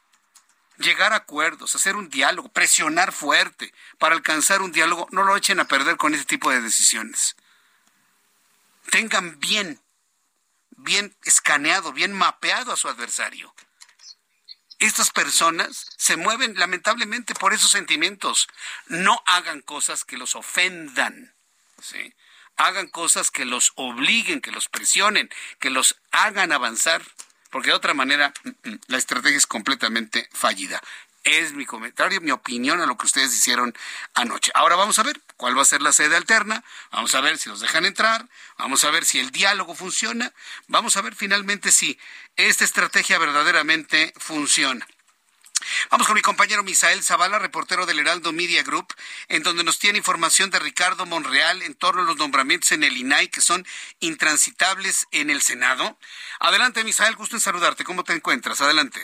llegar a acuerdos, hacer un diálogo, presionar fuerte para alcanzar un diálogo, no lo echen a perder con ese tipo de decisiones. Tengan bien, bien escaneado, bien mapeado a su adversario. Estas personas se mueven lamentablemente por esos sentimientos. No hagan cosas que los ofendan. ¿sí? Hagan cosas que los obliguen, que los presionen, que los hagan avanzar porque de otra manera mm, mm, la estrategia es completamente fallida. Es mi comentario, mi opinión a lo que ustedes hicieron anoche. Ahora vamos a ver cuál va a ser la sede alterna, vamos a ver si los dejan entrar, vamos a ver si el diálogo funciona, vamos a ver finalmente si esta estrategia verdaderamente funciona. Vamos con mi compañero Misael Zavala, reportero del Heraldo Media Group, en donde nos tiene información de Ricardo Monreal en torno a los nombramientos en el INAI que son intransitables en el Senado. Adelante, Misael, gusto en saludarte. ¿Cómo te encuentras? Adelante.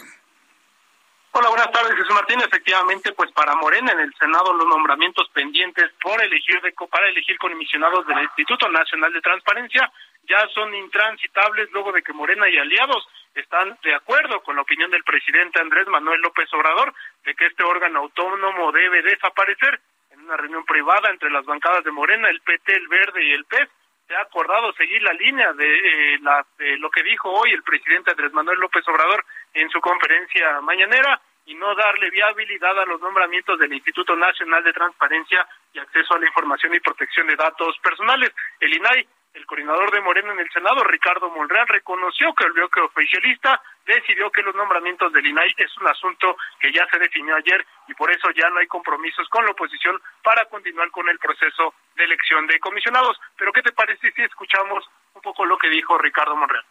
Hola, buenas tardes, Jesús Martín. Efectivamente, pues para Morena en el Senado los nombramientos pendientes por elegir de, para elegir comisionados del Instituto Nacional de Transparencia ya son intransitables luego de que Morena y aliados están de acuerdo con la opinión del presidente Andrés Manuel López Obrador de que este órgano autónomo debe desaparecer. En una reunión privada entre las bancadas de Morena, el PT, el Verde y el PES, se ha acordado seguir la línea de, eh, de lo que dijo hoy el presidente Andrés Manuel López Obrador en su conferencia mañanera y no darle viabilidad a los nombramientos del Instituto Nacional de Transparencia y Acceso a la Información y Protección de Datos Personales, el INAI, el coordinador de Morena en el Senado, Ricardo Monreal, reconoció que el bloque oficialista decidió que los nombramientos del INAI es un asunto que ya se definió ayer y por eso ya no hay compromisos con la oposición para continuar con el proceso de elección de comisionados. Pero ¿qué te parece si escuchamos un poco lo que dijo Ricardo Monreal?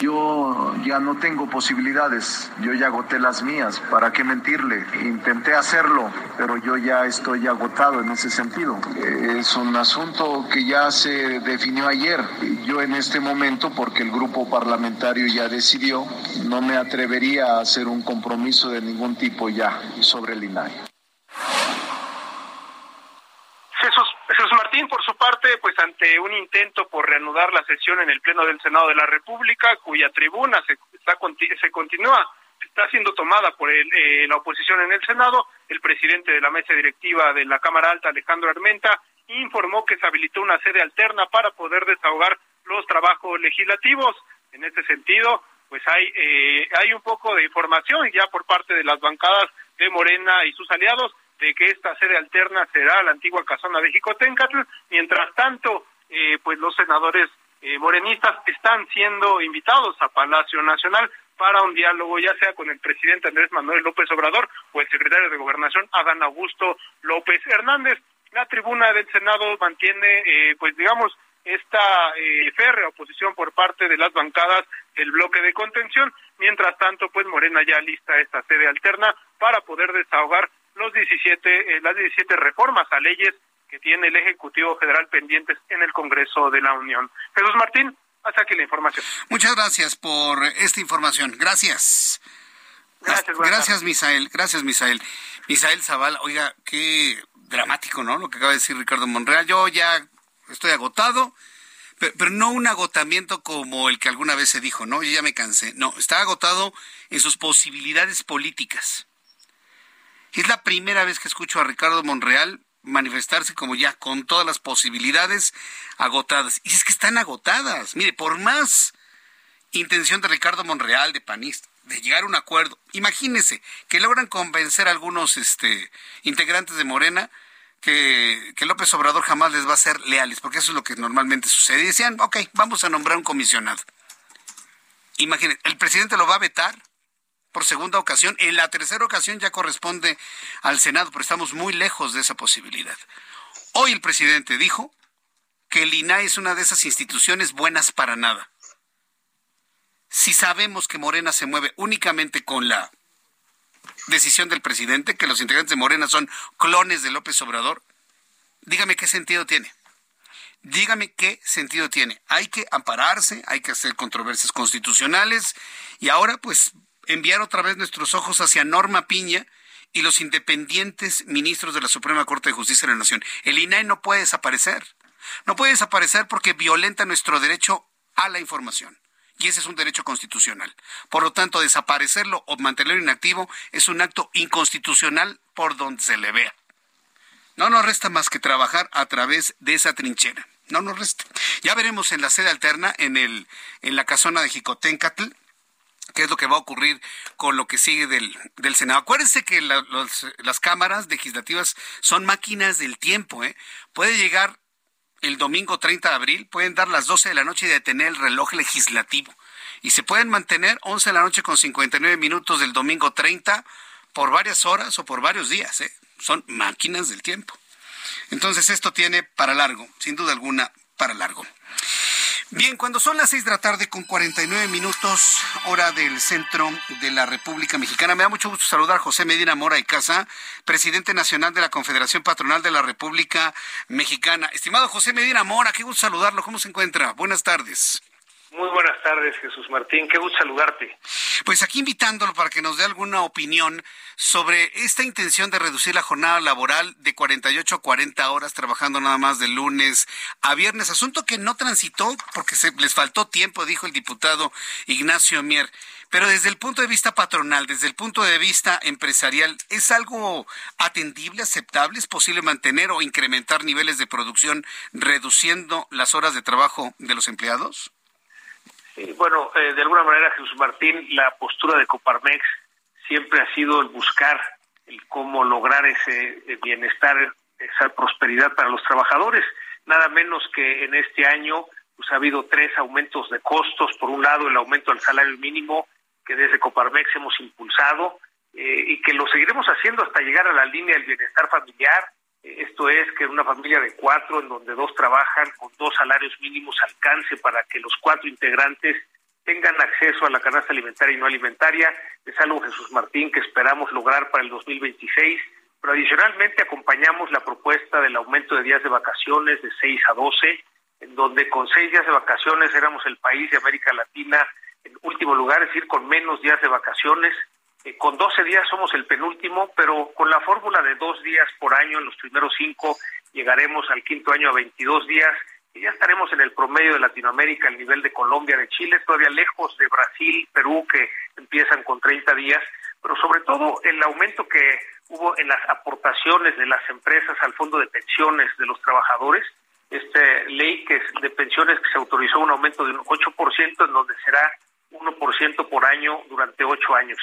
Yo ya no tengo posibilidades, yo ya agoté las mías, ¿para qué mentirle? Intenté hacerlo, pero yo ya estoy agotado en ese sentido. Es un asunto que ya se definió ayer. Yo en este momento, porque el grupo parlamentario ya decidió, no me atrevería a hacer un compromiso de ningún tipo ya sobre el INAI. Jesús Martín, por su parte, un intento por reanudar la sesión en el Pleno del Senado de la República, cuya tribuna se, está, se continúa, está siendo tomada por eh, la oposición en el Senado, el presidente de la mesa directiva de la Cámara Alta, Alejandro Armenta, informó que se habilitó una sede alterna para poder desahogar los trabajos legislativos. En este sentido, pues hay, eh, hay un poco de información ya por parte de las bancadas de Morena y sus aliados de que esta sede alterna será la antigua casona de Jicotencatl. Mientras tanto, eh, pues los senadores eh, morenistas están siendo invitados a Palacio Nacional para un diálogo, ya sea con el presidente Andrés Manuel López Obrador o el secretario de Gobernación Adán Augusto López Hernández. La tribuna del Senado mantiene, eh, pues digamos, esta eh, férrea oposición por parte de las bancadas del bloque de contención. Mientras tanto, pues Morena ya lista esta sede alterna para poder desahogar los 17, eh, las 17 reformas a leyes que tiene el Ejecutivo Federal pendientes en el Congreso de la Unión. Jesús Martín, hasta aquí la información. Muchas gracias por esta información. Gracias. Gracias, gracias Misael. Gracias, Misael. Misael Zavala, oiga, qué dramático, ¿no? Lo que acaba de decir Ricardo Monreal. Yo ya estoy agotado, pero, pero, no un agotamiento como el que alguna vez se dijo, ¿no? Yo ya me cansé. No, está agotado en sus posibilidades políticas. Es la primera vez que escucho a Ricardo Monreal manifestarse como ya con todas las posibilidades agotadas. Y es que están agotadas. Mire, por más intención de Ricardo Monreal, de panista, de llegar a un acuerdo, imagínese que logran convencer a algunos este, integrantes de Morena que, que, López Obrador jamás les va a ser leales, porque eso es lo que normalmente sucede. Y decían, ok, vamos a nombrar un comisionado. Imagínense, el presidente lo va a vetar por segunda ocasión. En la tercera ocasión ya corresponde al Senado, pero estamos muy lejos de esa posibilidad. Hoy el presidente dijo que el INAI es una de esas instituciones buenas para nada. Si sabemos que Morena se mueve únicamente con la decisión del presidente, que los integrantes de Morena son clones de López Obrador, dígame qué sentido tiene. Dígame qué sentido tiene. Hay que ampararse, hay que hacer controversias constitucionales y ahora pues enviar otra vez nuestros ojos hacia Norma Piña y los independientes ministros de la Suprema Corte de Justicia de la Nación. El INAI no puede desaparecer. No puede desaparecer porque violenta nuestro derecho a la información. Y ese es un derecho constitucional. Por lo tanto, desaparecerlo o mantenerlo inactivo es un acto inconstitucional por donde se le vea. No nos resta más que trabajar a través de esa trinchera. No nos resta. Ya veremos en la sede alterna, en, el, en la casona de Jicotencatl, qué es lo que va a ocurrir con lo que sigue del, del Senado. Acuérdense que las cámaras legislativas son máquinas del tiempo. ¿eh? Puede llegar el domingo 30 de abril, pueden dar las 12 de la noche y detener el reloj legislativo. Y se pueden mantener 11 de la noche con 59 minutos del domingo 30 por varias horas o por varios días. ¿eh? Son máquinas del tiempo. Entonces esto tiene para largo, sin duda alguna, para largo. Bien, cuando son las seis de la tarde con 49 minutos, hora del centro de la República Mexicana, me da mucho gusto saludar a José Medina Mora y Casa, presidente nacional de la Confederación Patronal de la República Mexicana. Estimado José Medina Mora, qué gusto saludarlo. ¿Cómo se encuentra? Buenas tardes. Muy buenas tardes, Jesús Martín. Qué gusto saludarte. Pues aquí invitándolo para que nos dé alguna opinión sobre esta intención de reducir la jornada laboral de 48 a 40 horas, trabajando nada más de lunes a viernes. Asunto que no transitó porque se les faltó tiempo, dijo el diputado Ignacio Mier. Pero desde el punto de vista patronal, desde el punto de vista empresarial, ¿es algo atendible, aceptable? ¿Es posible mantener o incrementar niveles de producción reduciendo las horas de trabajo de los empleados? Bueno, eh, de alguna manera, Jesús Martín, la postura de Coparmex siempre ha sido el buscar el cómo lograr ese eh, bienestar, esa prosperidad para los trabajadores. Nada menos que en este año pues, ha habido tres aumentos de costos. Por un lado, el aumento del salario mínimo, que desde Coparmex hemos impulsado eh, y que lo seguiremos haciendo hasta llegar a la línea del bienestar familiar esto es que una familia de cuatro, en donde dos trabajan, con dos salarios mínimos alcance para que los cuatro integrantes tengan acceso a la canasta alimentaria y no alimentaria. Es algo, Jesús Martín, que esperamos lograr para el 2026. Pero adicionalmente acompañamos la propuesta del aumento de días de vacaciones de 6 a 12, en donde con seis días de vacaciones éramos el país de América Latina en último lugar, es decir, con menos días de vacaciones. Eh, con 12 días somos el penúltimo, pero con la fórmula de dos días por año en los primeros cinco llegaremos al quinto año a 22 días y ya estaremos en el promedio de Latinoamérica, el nivel de Colombia, de Chile, todavía lejos de Brasil, Perú, que empiezan con 30 días, pero sobre todo el aumento que hubo en las aportaciones de las empresas al fondo de pensiones de los trabajadores, esta ley que es de pensiones que se autorizó un aumento de un 8%, en donde será 1% por año durante ocho años.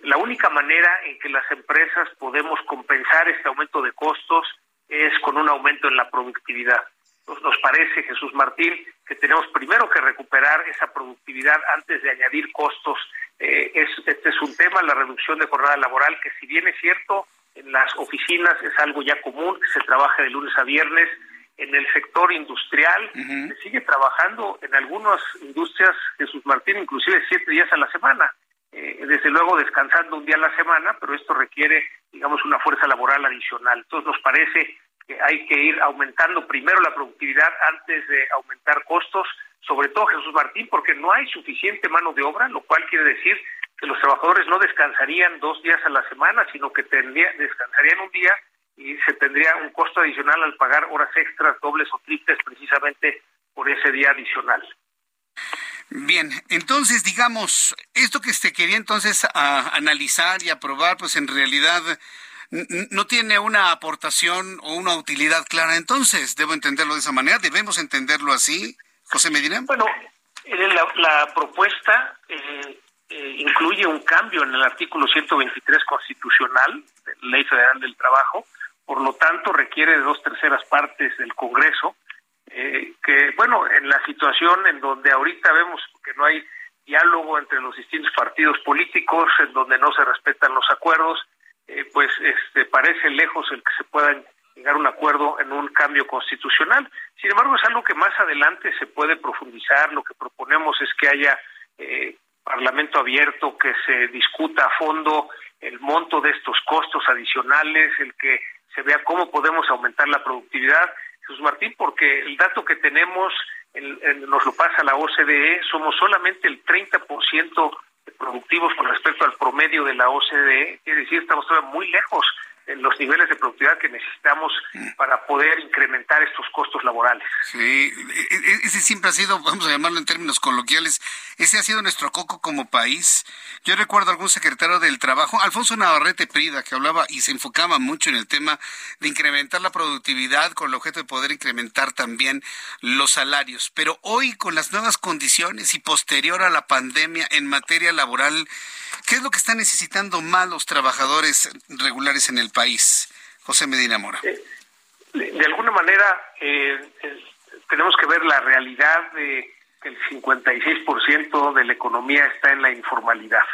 La única manera en que las empresas podemos compensar este aumento de costos es con un aumento en la productividad. Nos, parece, Jesús Martín, que tenemos primero que recuperar esa productividad antes de añadir costos. Eh, este es un tema, la reducción de jornada laboral, que si bien es cierto, en las oficinas es algo ya común, que se trabaja de lunes a viernes, en el sector industrial se sigue trabajando en algunas industrias, Jesús Martín, inclusive siete días a la semana. Eh, desde luego descansando un día a la semana, pero esto requiere, digamos, una fuerza laboral adicional. Entonces nos parece que hay que ir aumentando primero la productividad antes de aumentar costos, sobre todo Jesús Martín, porque no hay suficiente mano de obra, lo cual quiere decir que los trabajadores no descansarían dos días a la semana, sino que tendría, descansarían un día y se tendría un costo adicional al pagar horas extras, dobles o triples, precisamente por ese día adicional. Bien, entonces digamos, esto que se quería entonces analizar y aprobar, pues en realidad no tiene una aportación o una utilidad clara. Entonces, ¿debo entenderlo de esa manera? ¿Debemos entenderlo así, José Medina? Bueno, la, propuesta eh, eh, incluye un cambio en el artículo 123 constitucional, Ley Federal del Trabajo, por lo tanto requiere de dos terceras partes del Congreso eh, que, bueno, en la situación en donde ahorita vemos que no hay diálogo entre los distintos partidos políticos, en donde no se respetan los acuerdos, eh, pues este, parece lejos el que se pueda llegar a un acuerdo en un cambio constitucional. Sin embargo, es algo que más adelante se puede profundizar. Lo que proponemos es que haya eh, parlamento abierto, que se discuta a fondo el monto de estos costos adicionales, el que se vea cómo podemos aumentar la productividad Jesús Martín, porque el dato que tenemos nos lo pasa la OCDE, somos solamente el 30% productivos con respecto al promedio de la OCDE, es decir, estamos todavía muy lejos en los niveles de productividad que necesitamos para poder incrementar estos costos laborales. Sí, e, e, ese siempre ha sido, vamos a llamarlo en términos coloquiales, ese ha sido nuestro coco como país. Yo recuerdo algún secretario del Trabajo, Alfonso Navarrete Prida, que hablaba y se enfocaba mucho en el tema de incrementar la productividad con el objeto de poder incrementar también los salarios. Pero hoy, con las nuevas condiciones y posterior a la pandemia en materia laboral, ¿qué es lo que están necesitando más los trabajadores regulares en el país? José Medina Mora. Eh, de alguna manera, eh, tenemos que ver la realidad de que el 56% de la economía está en la informalidad.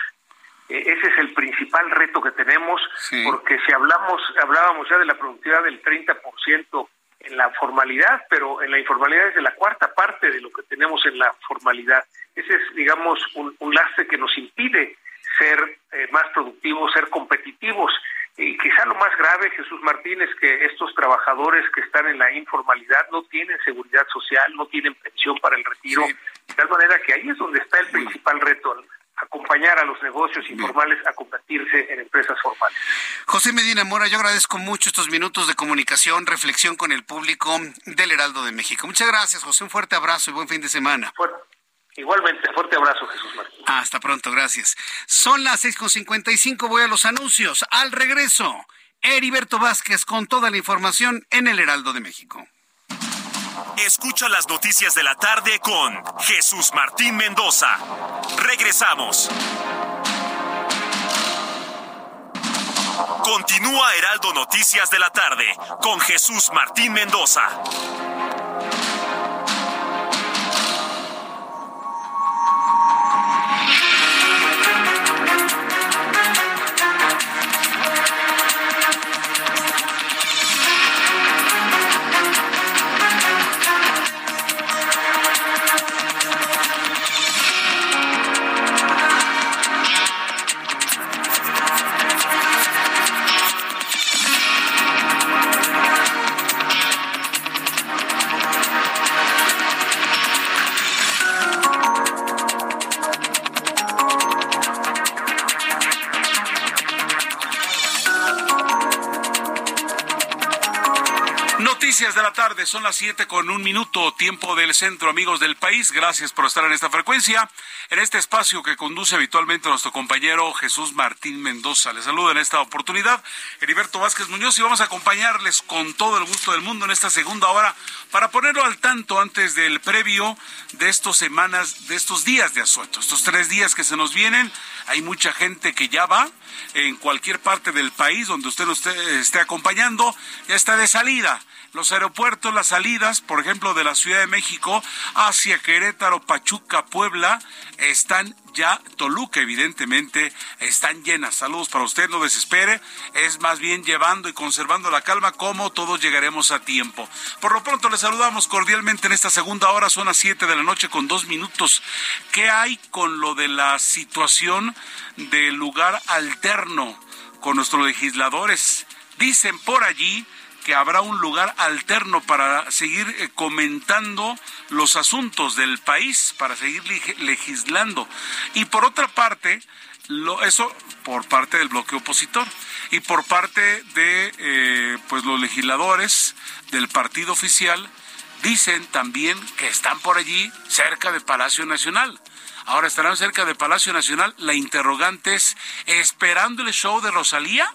Eh, ese es el principal reto que tenemos, porque si hablamos, hablábamos ya de la productividad del 30% en la formalidad, pero en la informalidad es de la cuarta parte de lo que tenemos en la formalidad. Ese es, digamos, un, un lastre que nos impide ser más productivos, ser competitivos. Y quizá lo más grave, Jesús Martín, es que estos trabajadores que están en la informalidad no tienen seguridad social, no tienen pensión para el retiro, de tal manera que ahí es donde está el principal reto, acompañar a los negocios informales a convertirse en empresas formales. José Medina Mora, yo agradezco mucho estos minutos de comunicación, reflexión con el público del Heraldo de México. Muchas gracias, José, un fuerte abrazo y buen fin de semana. Igualmente, fuerte abrazo, Jesús Martín. Hasta pronto, gracias. Son las 6.55, voy a los anuncios. Al regreso, Heriberto Vázquez con toda la información en el Heraldo de México. Escucha las noticias de la tarde con Jesús Martín Mendoza. Regresamos. Continúa Heraldo Noticias de la tarde con Jesús Martín Mendoza. Son las 7 con un minuto, tiempo del centro, amigos del país. Gracias por estar en esta frecuencia, en este espacio que conduce habitualmente nuestro compañero Jesús Martín Mendoza. Les saludo en esta oportunidad, Heriberto Vázquez Muñoz, y vamos a acompañarles con todo el gusto del mundo en esta segunda hora para ponerlo al tanto antes del previo de estas semanas, de estos días de asueto, estos tres días que se nos vienen. Hay mucha gente que ya va en cualquier parte del país donde usted nos esté acompañando, ya está de salida los aeropuertos, las salidas, por ejemplo, de la Ciudad de México hacia Querétaro, Pachuca, Puebla, están ya, Toluca evidentemente, están llenas. Saludos para usted, no desespere, es más bien llevando y conservando la calma como todos llegaremos a tiempo. Por lo pronto, les saludamos cordialmente en esta segunda hora, son las 7 de la noche con dos minutos. ¿Qué hay con lo de la situación del lugar alterno con nuestros legisladores? Dicen por allí que habrá un lugar alterno para seguir eh, comentando los asuntos del país, para seguir legislando. Y por otra parte, eso por parte del bloque opositor y por parte de eh, pues los legisladores del partido oficial dicen también que están por allí cerca de Palacio Nacional. Ahora estarán cerca de Palacio Nacional. La interrogante es, ¿esperando el show de Rosalía?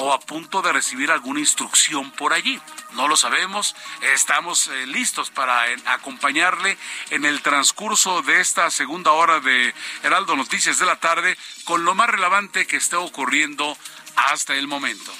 O a punto de recibir alguna instrucción por allí. No lo sabemos, estamos eh, listos para acompañarle en el transcurso de esta segunda hora de Heraldo Noticias de la tarde con lo más relevante que esté ocurriendo hasta el momento.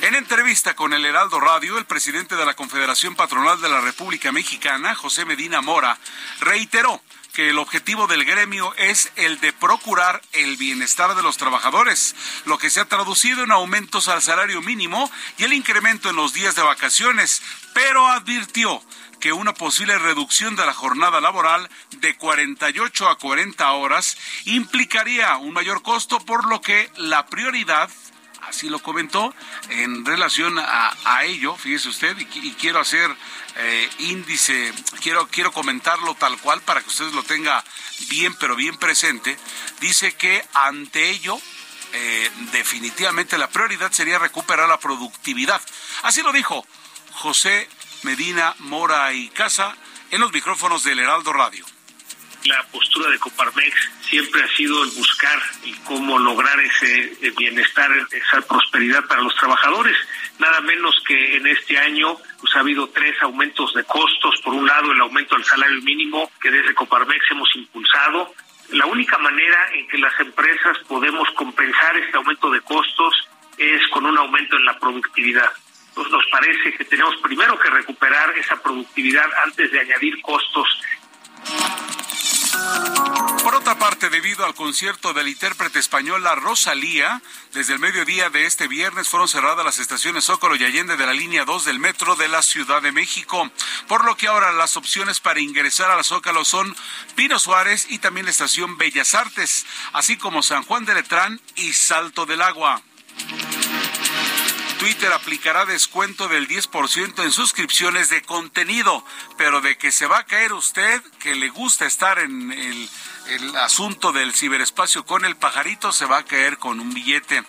En entrevista con el Heraldo Radio, el presidente de la Confederación Patronal de la República Mexicana, José Medina Mora, reiteró que el objetivo del gremio es el de procurar el bienestar de los trabajadores, lo que se ha traducido en aumentos al salario mínimo y el incremento en los días de vacaciones, pero advirtió que una posible reducción de la jornada laboral de 48 a 40 horas implicaría un mayor costo, por lo que la prioridad así lo comentó en relación a, ello, fíjese usted, y, quiero hacer eh, índice, quiero, quiero comentarlo tal cual para que ustedes lo tenga bien, pero bien presente. Dice que ante ello, eh, definitivamente la prioridad sería recuperar la productividad. Así lo dijo José Medina Mora y Casa en los micrófonos del Heraldo Radio la postura de Coparmex siempre ha sido el buscar y cómo lograr ese eh, bienestar, esa prosperidad para los trabajadores. Nada menos que en este año pues, ha habido tres aumentos de costos. Por un lado, el aumento del salario mínimo que desde Coparmex hemos impulsado. La única manera en que las empresas podemos compensar este aumento de costos es con un aumento en la productividad. Entonces nos parece que tenemos primero que recuperar esa productividad antes de añadir costos por otra parte, debido al concierto del intérprete español La Rosalía, desde el mediodía de este viernes fueron cerradas las estaciones Zócalo y Allende de la línea 2 del metro de la Ciudad de México, por lo que ahora las opciones para ingresar a la Zócalo son Pino Suárez y también la estación Bellas Artes, así como San Juan de Letrán y Salto del Agua. Twitter aplicará descuento del 10% en suscripciones de contenido, pero de que se va a caer usted, que le gusta estar en el, asunto del ciberespacio con el pajarito, se va a caer con un billete.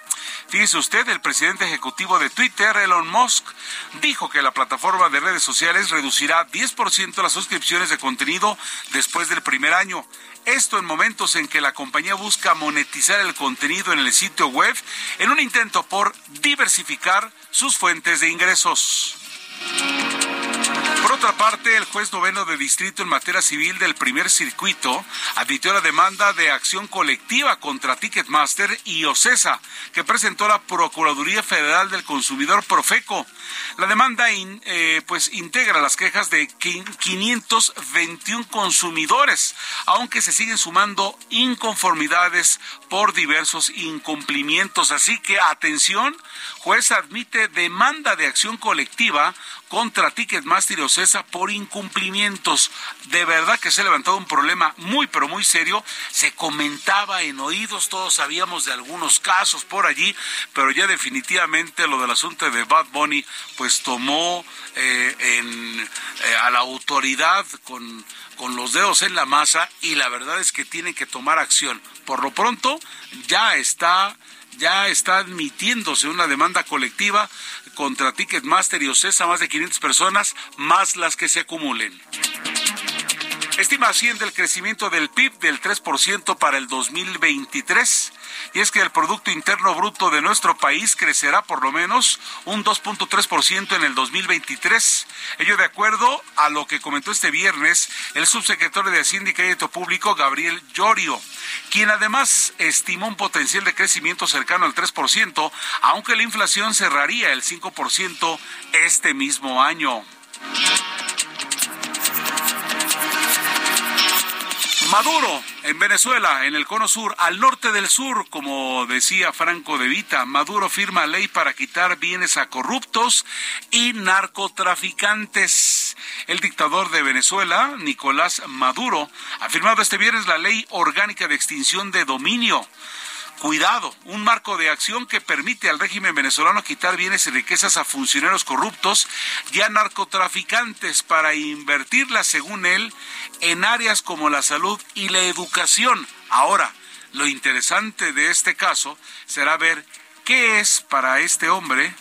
Fíjese usted, el presidente ejecutivo de Twitter, Elon Musk, dijo que la plataforma de redes sociales reducirá 10% las suscripciones de contenido después del primer año. Esto en momentos en que la compañía busca monetizar el contenido en el sitio web en un intento por diversificar sus fuentes de ingresos. Por otra parte, el juez noveno de distrito en materia civil del primer circuito admitió la demanda de acción colectiva contra Ticketmaster y OCESA, que presentó la Procuraduría Federal del Consumidor Profeco. La demanda eh, pues integra las quejas de 521 consumidores, aunque se siguen sumando inconformidades por diversos incumplimientos. Así que atención, juez admite demanda de acción colectiva contra Ticketmaster y Ocesa por incumplimientos. De verdad que se ha levantado un problema muy, pero muy serio. Se comentaba en oídos, todos sabíamos de algunos casos por allí, pero ya definitivamente lo del asunto de Bad Bunny, pues tomó eh, eh, a la autoridad con, con los dedos en la masa y la verdad es que tiene que tomar acción. Por lo pronto, ya está ya está admitiéndose una demanda colectiva contra Ticketmaster y Ocesa, más de 500 personas, más las que se acumulen. Estima asciende el crecimiento del PIB del 3% para el 2023 y es que el Producto Interno Bruto de nuestro país crecerá por lo menos un 2.3% en el 2023. Ello de acuerdo a lo que comentó este viernes el subsecretario de Hacienda y Crédito Público, Gabriel Llorio, quien además estimó un potencial de crecimiento cercano al 3%, aunque la inflación cerraría el 5% este mismo año. Maduro en Venezuela, en el cono sur, al norte del sur, como decía Franco de Vita, Maduro firma ley para quitar bienes a corruptos y narcotraficantes. El dictador de Venezuela, Nicolás Maduro, ha firmado este viernes la ley orgánica de extinción de dominio Cuidado, un marco de acción que permite al régimen venezolano quitar bienes y riquezas a funcionarios corruptos y a narcotraficantes para invertirlas, según él, en áreas como la salud y la educación. Ahora, lo interesante de este caso será ver qué es para este hombre,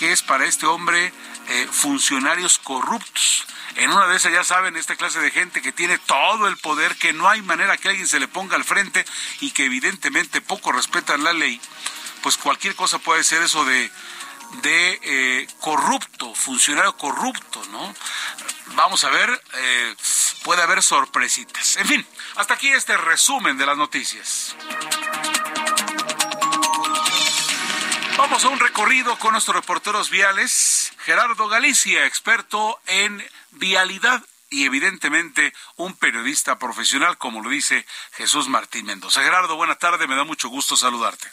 qué es para este hombre eh, funcionarios corruptos. En una de esas ya saben, esta clase de gente que tiene todo el poder, que no hay manera que alguien se le ponga al frente y que evidentemente poco respetan la ley, pues cualquier cosa puede ser eso de, de eh, corrupto, funcionario corrupto, ¿no? Vamos a ver, eh, puede haber sorpresitas. En fin, hasta aquí este resumen de las noticias. Vamos a un recorrido con nuestros reporteros viales. Gerardo Galicia, experto en vialidad y evidentemente un periodista profesional, como lo dice Jesús Martín Mendoza. Gerardo, buena tarde, me da mucho gusto saludarte.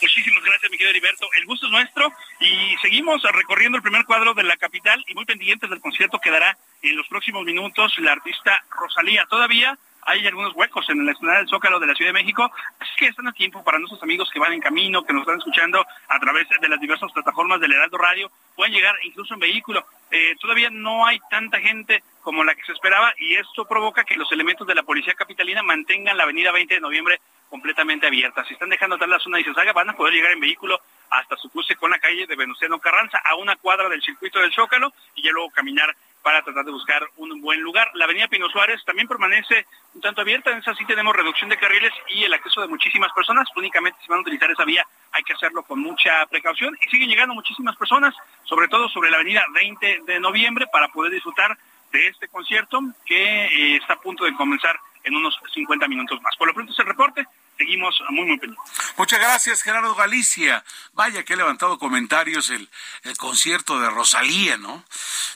Muchísimas gracias, mi querido Heriberto. El gusto es nuestro y seguimos recorriendo el primer cuadro de la capital y muy pendientes del concierto que dará en los próximos minutos la artista Rosalía. Todavía hay algunos huecos en la explanada del Zócalo de la Ciudad de México, así que están a tiempo para nuestros amigos que van en camino, que nos están escuchando a través de las diversas plataformas del Heraldo Radio, pueden llegar incluso en vehículo. Eh, todavía no hay tanta gente como la que se esperaba y esto provoca que los elementos de la Policía Capitalina mantengan la avenida 20 de noviembre completamente abierta. Si están dejando atrás la zona de Izazaga, van a poder llegar en vehículo hasta su cruce con la calle de Venustiano Carranza, a una cuadra del circuito del Zócalo, y ya luego caminar para tratar de buscar un buen lugar. La avenida Pino Suárez también permanece un tanto abierta, en esa sí tenemos reducción de carriles y el acceso de muchísimas personas, únicamente si van a utilizar esa vía hay que hacerlo con mucha precaución y siguen llegando muchísimas personas, sobre todo sobre la avenida 20 de noviembre, para poder disfrutar de este concierto que eh, está a punto de comenzar en unos 50 minutos más. Por lo pronto es el reporte, seguimos muy, muy pendientes. Muchas gracias, Gerardo Galicia. Vaya que he levantado comentarios el, el concierto de Rosalía, ¿no?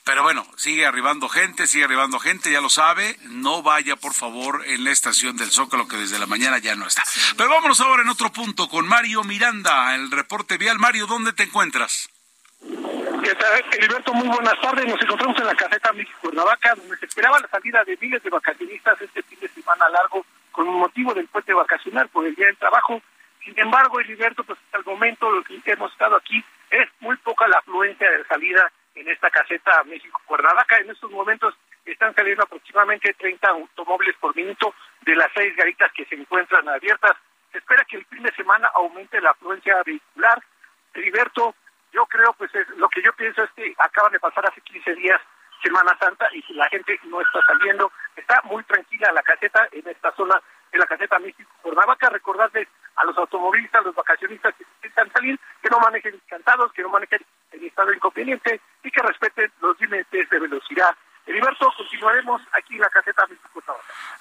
Pero bueno, sigue arribando gente, sigue arribando gente, ya lo sabe. No vaya, por favor, en la estación del Zócalo, que desde la mañana ya no está. Pero vámonos ahora en otro punto con Mario Miranda, el reporte vial. Mario, ¿dónde te encuentras? ¿Qué tal, Heriberto? Muy buenas tardes. Nos encontramos en la caseta México Cuernavaca, donde se esperaba la salida de miles de vacacionistas este fin de semana largo con motivo del puente vacacional por el día del trabajo. Sin embargo, Heriberto, pues hasta el momento lo que hemos estado aquí es muy poca la afluencia de salida en esta caseta México Cuernavaca. En estos momentos están saliendo aproximadamente 30 automóviles por minuto de las seis garitas que se encuentran abiertas. Se espera que el fin de semana aumente la afluencia vehicular. Heriberto, yo creo, pues es, lo que yo pienso es que acaban de pasar hace 15 días Semana Santa y si la gente no está saliendo, está muy tranquila la caseta en esta zona, en la caseta México Cuernavaca. Recordarles a los automovilistas, a los vacacionistas que necesitan salir, que no manejen cansados, que no manejen en estado inconveniente y que respeten los límites de velocidad Heriberto, continuaremos aquí en la caseta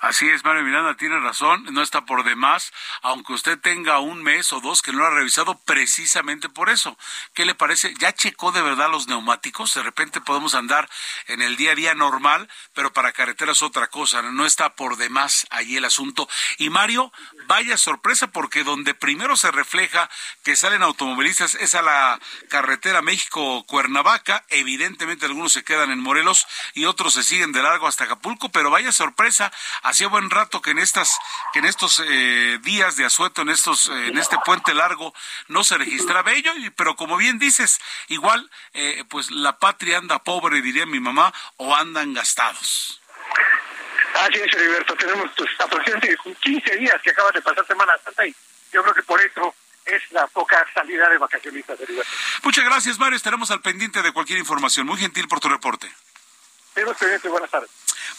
Así es, Mario Miranda tiene razón, no está por demás, aunque usted tenga un mes o dos que no lo ha revisado precisamente por eso. ¿Qué le parece? ¿Ya checó de verdad los neumáticos? De repente podemos andar en el día a día normal, pero para carreteras otra cosa, no está por demás ahí el asunto. Y Mario, vaya sorpresa, porque donde primero se refleja que salen automovilistas es a la carretera México-Cuernavaca, evidentemente algunos se quedan en Morelos y otros se siguen de largo hasta Acapulco, pero vaya sorpresa, hacía buen rato que en estas, que en estos eh, días de asueto, en estos, eh, en este puente largo, no se registraba ello, pero como bien dices, igual, eh, pues la patria anda pobre, diría mi mamá, o andan gastados. Así es, Heriberto, tenemos pues, aproximadamente 15 días que acaba de pasar Semana Santa y yo creo que por eso es la poca salida de vacacionistas, Heriberto. Muchas gracias, Mario, estaremos al pendiente de cualquier información. Muy gentil por tu reporte. Buenas tardes.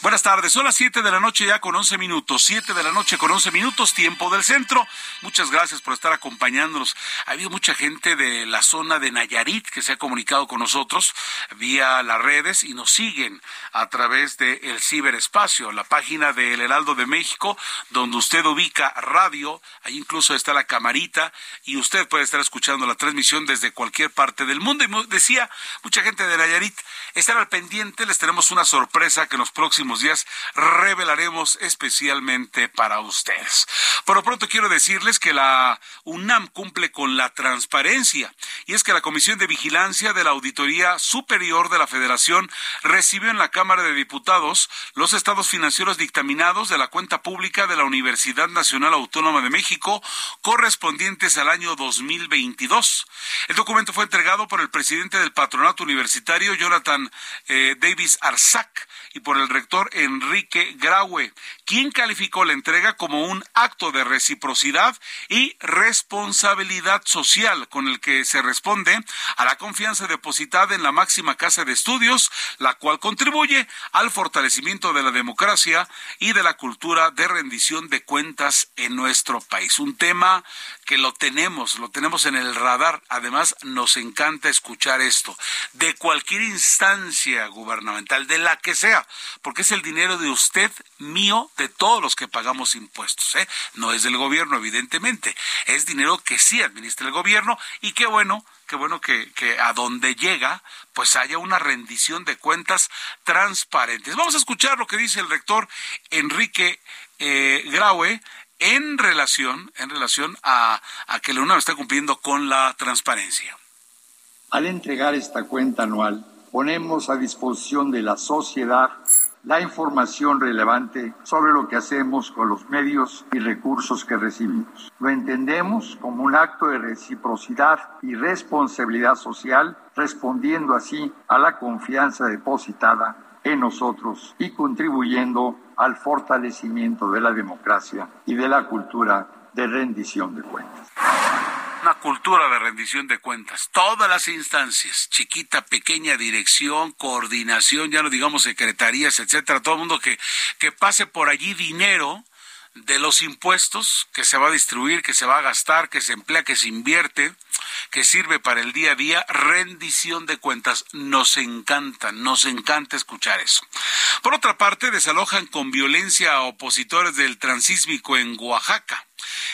Buenas tardes, son las 7 de la noche ya con 11 minutos, 7 de la noche con 11 minutos, tiempo del centro. Muchas gracias por estar acompañándonos. Ha habido mucha gente de la zona de Nayarit que se ha comunicado con nosotros vía las redes y nos siguen a través del el ciberespacio, la página del Heraldo de México, donde usted ubica radio, ahí incluso está la camarita y usted puede estar escuchando la transmisión desde cualquier parte del mundo. Y decía mucha gente de Nayarit, estar al pendiente, les tenemos una sorpresa que en los próximos días revelaremos especialmente para ustedes. Por lo pronto quiero decirles que la UNAM cumple con la transparencia y es que la Comisión de Vigilancia de la Auditoría Superior de la Federación recibió en la Cámara de Diputados los estados financieros dictaminados de la cuenta pública de la Universidad Nacional Autónoma de México correspondientes al año 2022. El documento fue entregado por el presidente del patronato universitario, Jonathan eh, Davis Arzac, y por el rector Enrique Graue, quien calificó la entrega como un acto de reciprocidad y responsabilidad social con el que se responde a la confianza depositada en la máxima casa de estudios, la cual contribuye al fortalecimiento de la democracia y de la cultura de rendición de cuentas en nuestro país. Un tema que lo tenemos, lo tenemos en el radar. Además, nos encanta escuchar esto de cualquier instancia gubernamental, de la que sea, porque es el dinero de usted, mío, de todos los que pagamos impuestos. ¿eh? No es del gobierno, evidentemente. Es dinero que sí administra el gobierno y qué bueno qué bueno que, que, a donde llega, pues haya una rendición de cuentas transparentes. Vamos a escuchar lo que dice el rector Enrique eh, Graue en relación, en relación a, a que la UNAM está cumpliendo con la transparencia. Al entregar esta cuenta anual, ponemos a disposición de la sociedad la información relevante sobre lo que hacemos con los medios y recursos que recibimos. Lo entendemos como un acto de reciprocidad y responsabilidad social, respondiendo así a la confianza depositada en nosotros y contribuyendo al fortalecimiento de la democracia y de la cultura de rendición de cuentas una cultura de rendición de cuentas. Todas las instancias, chiquita, pequeña, dirección, coordinación, ya no digamos secretarías, etcétera, todo el mundo que, que pase por allí dinero de los impuestos que se va a distribuir, que se va a gastar, que se emplea, que se invierte, que sirve para el día a día, rendición de cuentas. Nos encanta, nos encanta escuchar eso. Por otra parte, desalojan con violencia a opositores del transísmico en Oaxaca.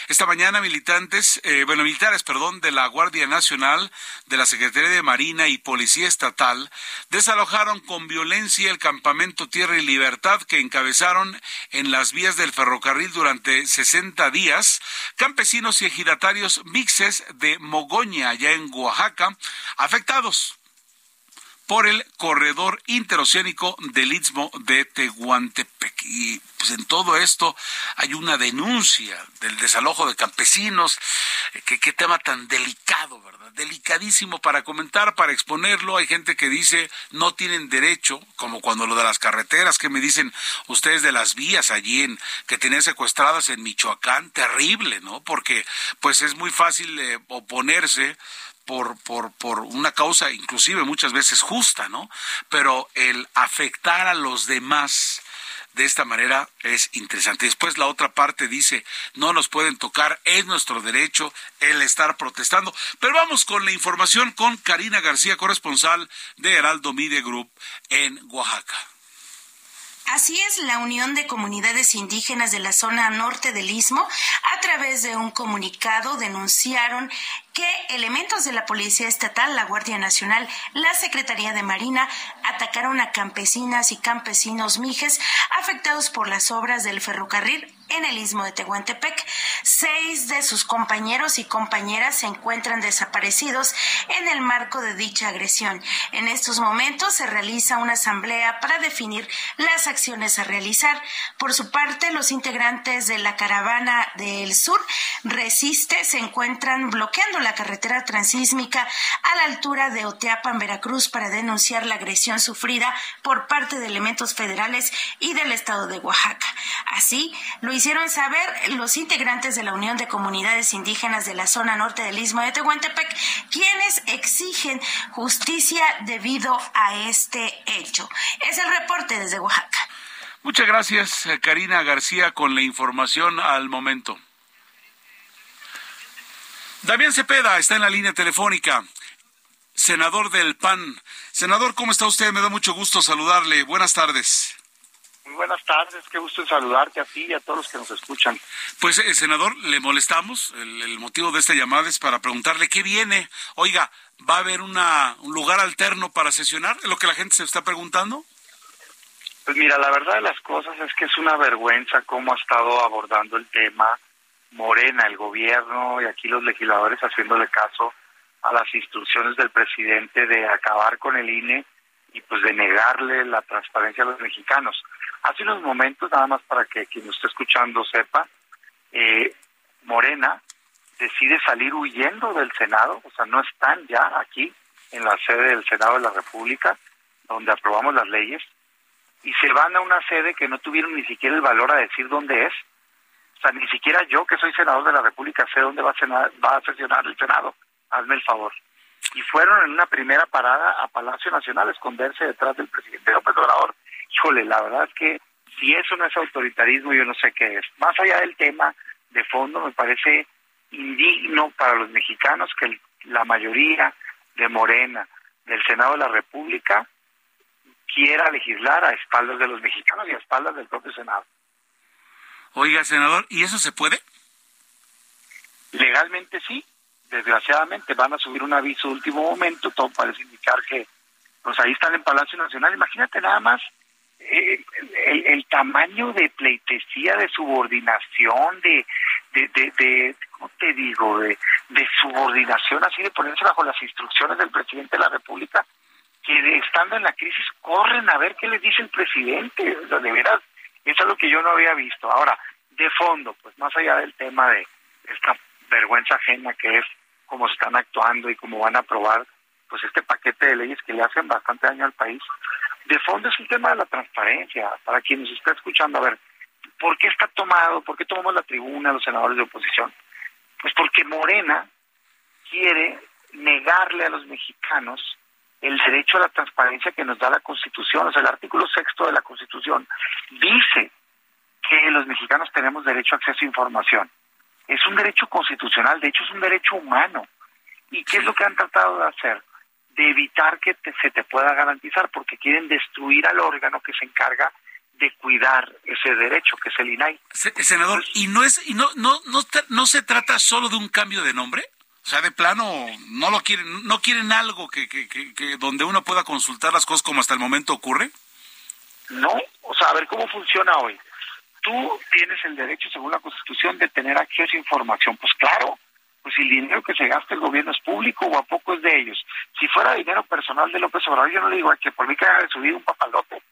Esta mañana militantes, eh, bueno, militares, perdón, de la Guardia Nacional, de la Secretaría de Marina y Policía Estatal desalojaron con violencia el campamento Tierra y Libertad que encabezaron en las vías del ferrocarril durante 60 días campesinos y ejidatarios mixes de Mogoña, allá en Oaxaca, afectados por el corredor interoceánico del Istmo de Tehuantepec. Y pues en todo esto hay una denuncia del desalojo de campesinos. Que, qué tema tan delicado, ¿verdad? Delicadísimo para comentar, para exponerlo. Hay gente que dice no tienen derecho, como cuando lo de las carreteras, que me dicen ustedes de las vías allí en, que tienen secuestradas en Michoacán. Terrible, ¿no? Porque pues es muy fácil eh, oponerse por, por, por una causa inclusive muchas veces justa, ¿no? Pero el afectar a los demás de esta manera es interesante. Después la otra parte dice, no nos pueden tocar, es nuestro derecho el estar protestando. Pero vamos con la información con Karina García, corresponsal de Heraldo Media Group en Oaxaca. Así es, la Unión de Comunidades Indígenas de la zona norte del Istmo, a través de un comunicado, denunciaron que elementos de la Policía Estatal, la Guardia Nacional, la Secretaría de Marina atacaron a campesinas y campesinos mijes afectados por las obras del ferrocarril en el istmo de Tehuantepec. Seis de sus compañeros y compañeras se encuentran desaparecidos en el marco de dicha agresión. En estos momentos se realiza una asamblea para definir las acciones a realizar. Por su parte, los integrantes de la caravana del sur Resiste se encuentran bloqueando la carretera transísmica a la altura de Oteapan, Veracruz, para denunciar la agresión sufrida por parte de elementos federales y del estado de Oaxaca. Así, lo hicieron saber los integrantes de la Unión de Comunidades Indígenas de la zona norte del Istmo de Tehuantepec, quienes exigen justicia debido a este hecho. Es el reporte desde Oaxaca. Muchas gracias, eh, Karina García, con la información al momento. Damián Cepeda está en la línea telefónica, senador del PAN. Senador, ¿cómo está usted? Me da mucho gusto saludarle. Buenas tardes. Muy buenas tardes, qué gusto saludarte a ti y a todos los que nos escuchan. Pues, eh, senador, le molestamos. El, motivo de esta llamada es para preguntarle qué viene. Oiga, ¿va a haber una, un lugar alterno para sesionar? ¿Es lo que la gente se está preguntando? Pues mira, la verdad de las cosas es que es una vergüenza cómo ha estado abordando el tema Morena, el gobierno y aquí los legisladores haciéndole caso a las instrucciones del presidente de acabar con el INE y pues de negarle la transparencia a los mexicanos. Hace unos momentos, nada más para que quien esté escuchando sepa, eh, Morena decide salir huyendo del Senado, o sea, no están ya aquí en la sede del Senado de la República, donde aprobamos las leyes, y se van a una sede que no tuvieron ni siquiera el valor a decir dónde es. O sea, ni siquiera yo, que soy senador de la República, sé dónde va a, va a sesionar el Senado. Hazme el favor. Y fueron en una primera parada a Palacio Nacional a esconderse detrás del presidente López Obrador híjole, la verdad es que si eso no es autoritarismo, yo no sé qué es. Más allá del tema de fondo, me parece indigno para los mexicanos que la mayoría de Morena del Senado de la República quiera legislar a espaldas de los mexicanos y a espaldas del propio Senado. Oiga, senador, ¿y eso se puede? Legalmente sí, desgraciadamente van a subir un aviso de último momento, todo parece indicar que pues ahí están en Palacio Nacional. Imagínate nada más eh, el, tamaño de pleitesía, de subordinación, de, de, ¿cómo te digo?, de, de subordinación, así de ponerse bajo las instrucciones del presidente de la República, que estando en la crisis corren a ver qué les dice el presidente. de veras, eso es lo que yo no había visto. Ahora, de fondo, pues más allá del tema de esta vergüenza ajena que es cómo están actuando y cómo van a aprobar pues este paquete de leyes que le hacen bastante daño al país, de fondo es el tema de la transparencia. Para quien nos está escuchando, a ver, ¿por qué está tomado, por qué tomamos la tribuna los senadores de oposición? Pues porque Morena quiere negarle a los mexicanos el derecho a la transparencia que nos da la Constitución. O sea, el artículo sexto de la Constitución dice que los mexicanos tenemos derecho a acceso a información. Es un derecho constitucional, de hecho es un derecho humano. ¿Y qué es lo que han tratado de hacer? De evitar que se te pueda garantizar, porque quieren destruir al órgano que se encarga de cuidar ese derecho, que es el INAI. Senador, ¿y no es y no no no no se trata solo de un cambio de nombre? O sea, de plano no lo quieren, no quieren algo que, que, que, donde uno pueda consultar las cosas como hasta el momento ocurre. No, o sea, a ver cómo funciona hoy. Tú tienes el derecho, según la Constitución, de tener acceso a información. Pues claro, pues si el dinero que se gasta el gobierno es público o a poco es de ellos. Si fuera dinero personal de López Obrador, yo no le digo que por mí que haga de subir un papalote,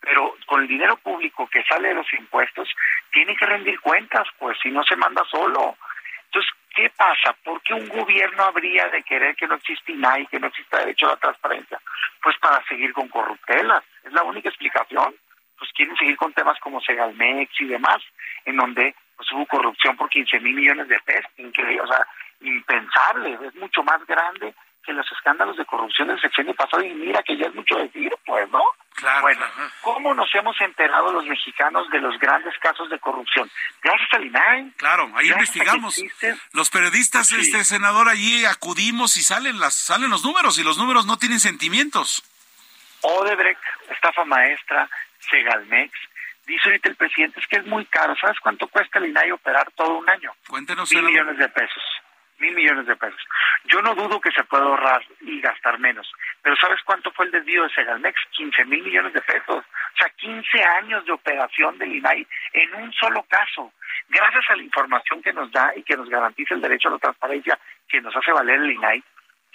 pero con el dinero público que sale de los impuestos, tiene que rendir cuentas, pues si no se manda solo. Entonces, ¿qué pasa? ¿Por qué un gobierno habría de querer que no exista INAI, que no exista derecho a la transparencia? Pues para seguir con corruptelas, es la única explicación. Pues quieren seguir con temas como Segalmex y demás, en donde pues hubo corrupción por 15 mil millones de pesos, increíble, o sea, impensable, es mucho más grande que los escándalos de corrupción del sexenio pasado y mira que ya es mucho decir, pues, ¿no? bueno, ¿cómo nos hemos enterado los mexicanos de los grandes casos de corrupción? Gracias al INAI. Claro, ahí investigamos. Los periodistas, este senador, allí acudimos y salen las salen los números y los números no tienen sentimientos. Odebrecht, estafa maestra, Segalmex, dice ahorita el presidente es que es muy caro. ¿Sabes cuánto cuesta el INAI operar todo un año? Cuéntenos. Mil millones de pesos mil millones de pesos. Yo no dudo que se pueda ahorrar y gastar menos, pero ¿sabes cuánto fue el desvío de Segalmex? 15 mil millones de pesos. O sea, 15 años de operación del INAI en un solo caso. Gracias a la información que nos da y que nos garantiza el derecho a la transparencia que nos hace valer el INAI,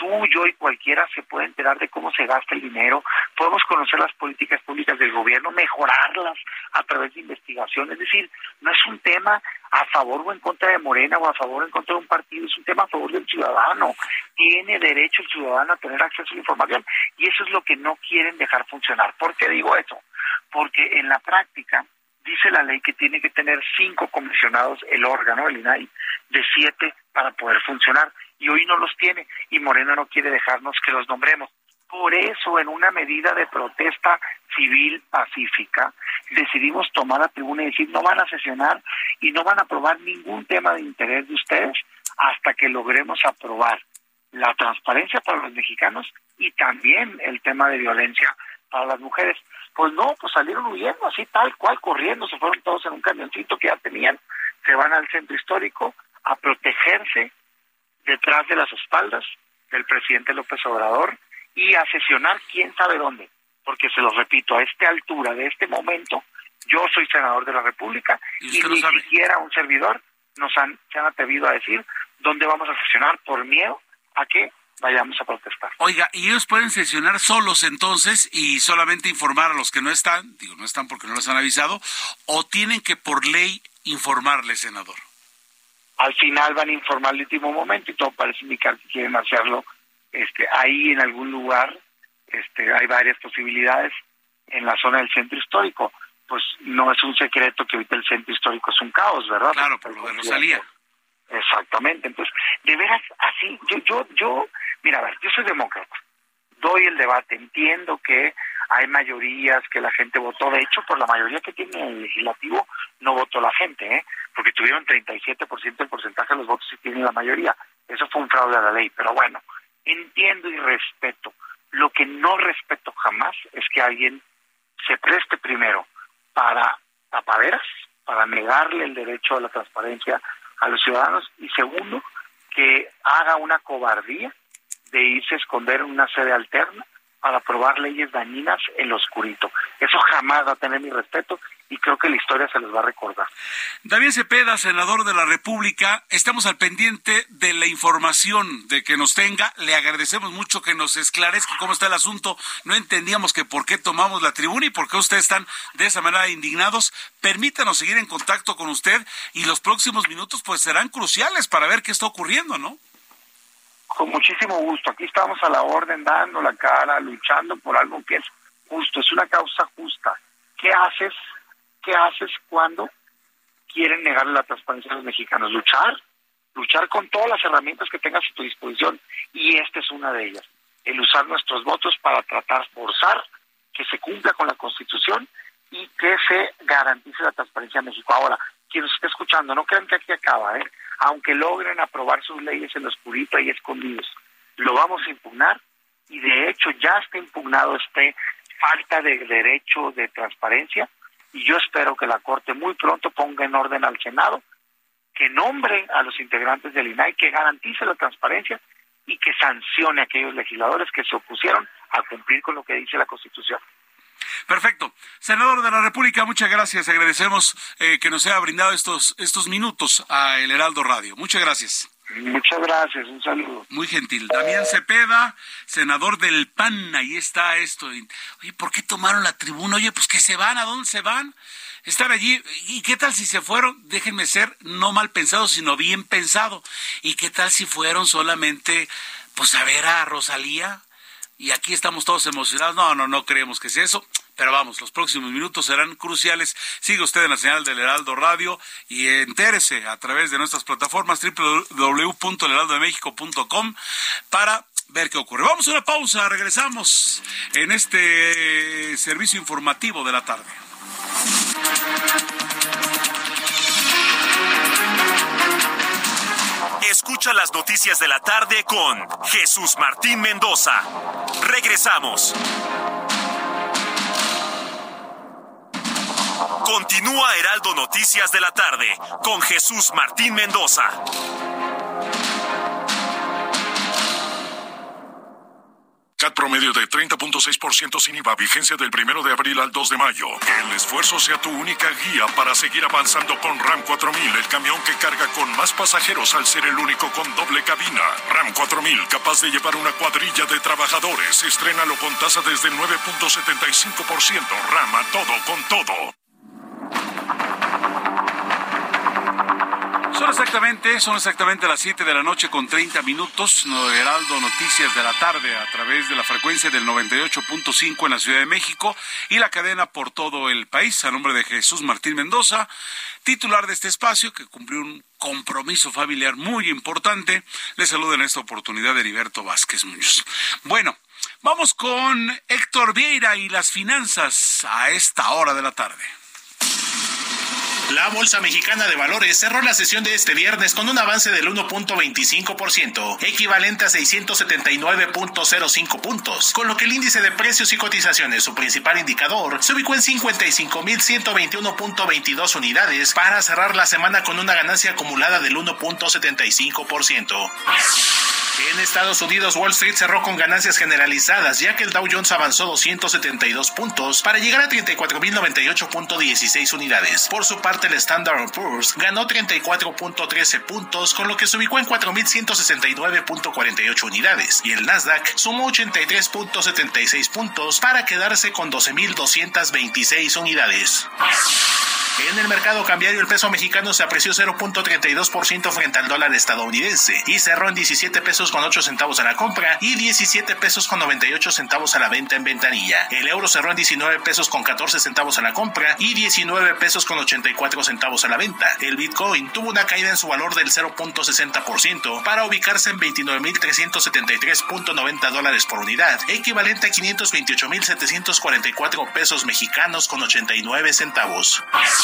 tú, y cualquiera se puede enterar de cómo se gasta el dinero, podemos conocer las políticas públicas del gobierno, mejorarlas a través de investigación. Es decir, no es un tema a favor o en contra de Morena o a favor o en contra de un partido, es un tema a favor del ciudadano. Tiene derecho el ciudadano a tener acceso a la información y eso es lo que no quieren dejar funcionar. ¿Por qué digo eso? Porque en la práctica dice la ley que tiene que tener cinco comisionados el órgano, el INAI, de siete para poder funcionar y hoy no los tiene y Morena no quiere dejarnos que los nombremos. Por eso, en una medida de protesta civil pacífica, decidimos tomar la tribuna y decir no van a sesionar y no van a aprobar ningún tema de interés de ustedes hasta que logremos aprobar la transparencia para los mexicanos y también el tema de violencia para las mujeres. Pues no, pues salieron huyendo así tal cual, corriendo, se fueron todos en un camioncito que ya tenían, se van al centro histórico a protegerse detrás de las espaldas del presidente López Obrador y a sesionar quién sabe dónde. Porque se lo repito, a esta altura, de este momento, yo soy senador de la República y, ni siquiera un servidor nos han, se han atrevido a decir dónde vamos a sesionar por miedo a que vayamos a protestar. Oiga, ¿y ellos pueden sesionar solos entonces y solamente informar a los que no están, digo, no están porque no les han avisado, o tienen que por ley informarle, senador? al final van a informar el último momento y todo parece indicar que quieren hacerlo este, ahí en algún lugar. Este, hay varias posibilidades en la zona del centro histórico. Pues no es un secreto que ahorita el centro histórico es un caos, ¿verdad? Claro, por lo de Rosalía. Exactamente. Entonces, de veras, así, yo, yo, yo, mira, a ver, yo soy demócrata, doy el debate, entiendo que hay mayorías que la gente votó, de hecho, por la mayoría que tiene el legislativo no votó la gente, ¿eh? porque tuvieron 37% del porcentaje de los votos y tienen la mayoría. Eso fue un fraude a la ley, pero bueno, entiendo y respeto. Lo que no respeto jamás es que alguien se preste primero para tapaderas, para negarle el derecho a la transparencia a los ciudadanos y segundo, que haga una cobardía de irse a esconder en una sede alterna para aprobar leyes dañinas en lo oscurito. Eso jamás va a tener mi respeto y creo que la historia se les va a recordar. David Cepeda, senador de la República, estamos al pendiente de la información de que nos tenga. Le agradecemos mucho que nos esclarezca cómo está el asunto. No entendíamos que por qué tomamos la tribuna y por qué ustedes están de esa manera indignados. Permítanos seguir en contacto con usted y los próximos minutos pues serán cruciales para ver qué está ocurriendo, ¿no? Con muchísimo gusto. Aquí estamos a la orden, dando la cara, luchando por algo que es justo, es una causa justa. ¿Qué haces ¿qué haces cuando quieren negarle la transparencia a los mexicanos? Luchar, luchar con todas las herramientas que tengas a tu disposición y esta es una de ellas, el usar nuestros votos para tratar, forzar que se cumpla con la Constitución y que se garantice la transparencia en México. Ahora, quien nos esté escuchando, no crean que aquí acaba, ¿eh? aunque logren aprobar sus leyes en lo oscurito y escondidos, lo vamos a impugnar y de hecho ya está impugnado este falta de derecho de transparencia y yo espero que la Corte muy pronto ponga en orden al Senado, que nombre a los integrantes del INAI, que garantice la transparencia y que sancione a aquellos legisladores que se opusieron a cumplir con lo que dice la Constitución. Perfecto. Senador de la República, muchas gracias. Agradecemos eh, que nos haya brindado estos, estos minutos a El Heraldo Radio. Muchas gracias. Muchas gracias, un saludo. Muy gentil. Damián Cepeda, senador del PAN, ahí está esto. Oye, ¿por qué tomaron la tribuna? Oye, pues que se van, ¿a dónde se van? Están allí. ¿Y qué tal si se fueron? Déjenme ser no mal pensado, sino bien pensado. ¿Y qué tal si fueron solamente, pues a ver a Rosalía? Y aquí estamos todos emocionados. No, no, no creemos que sea eso. Pero vamos, los próximos minutos serán cruciales. Sigue usted en la señal del Heraldo Radio y entérese a través de nuestras plataformas www.elheraldodemexico.com para ver qué ocurre. Vamos a una pausa, regresamos en este servicio informativo de la tarde. Escucha las noticias de la tarde con Jesús Martín Mendoza. Regresamos. Continúa Heraldo Noticias de la tarde con Jesús Martín Mendoza. CAT promedio de 30.6% sin IVA, vigencia del 1 de abril al 2 de mayo. Que el esfuerzo sea tu única guía para seguir avanzando con RAM 4000, el camión que carga con más pasajeros al ser el único con doble cabina. RAM 4000, capaz de llevar una cuadrilla de trabajadores. Estrénalo con tasa desde 9.75%. RAM a todo con todo. Son exactamente, son exactamente las 7 de la noche con 30 minutos. Heraldo Noticias de la tarde a través de la frecuencia del 98.5 en la Ciudad de México y la cadena por todo el país. A nombre de Jesús Martín Mendoza, titular de este espacio que cumplió un compromiso familiar muy importante. Le saludo en esta oportunidad Heriberto Vázquez Muñoz. Bueno, vamos con Héctor Vieira y las finanzas a esta hora de la tarde. La Bolsa Mexicana de Valores cerró la sesión de este viernes con un avance del 1.25%, equivalente a 679.05 puntos, con lo que el índice de precios y cotizaciones, su principal indicador, se ubicó en 55.121.22 unidades para cerrar la semana con una ganancia acumulada del 1.75%. En Estados Unidos, Wall Street cerró con ganancias generalizadas, ya que el Dow Jones avanzó 272 puntos para llegar a 34.098.16 unidades. Por su parte, el Standard Poor's ganó 34.13 puntos, con lo que se ubicó en 4.169.48 unidades, y el Nasdaq sumó 83.76 puntos para quedarse con 12.226 unidades. En el mercado cambiario el peso mexicano se apreció 0.32% frente al dólar estadounidense y cerró en 17 pesos con 8 centavos a la compra y 17 pesos con 98 centavos a la venta en ventanilla. El euro cerró en 19 pesos con 14 centavos a la compra y 19 pesos con 84 centavos a la venta. El Bitcoin tuvo una caída en su valor del 0.60% para ubicarse en 29.373.90 dólares por unidad, equivalente a 528.744 pesos mexicanos con 89 centavos.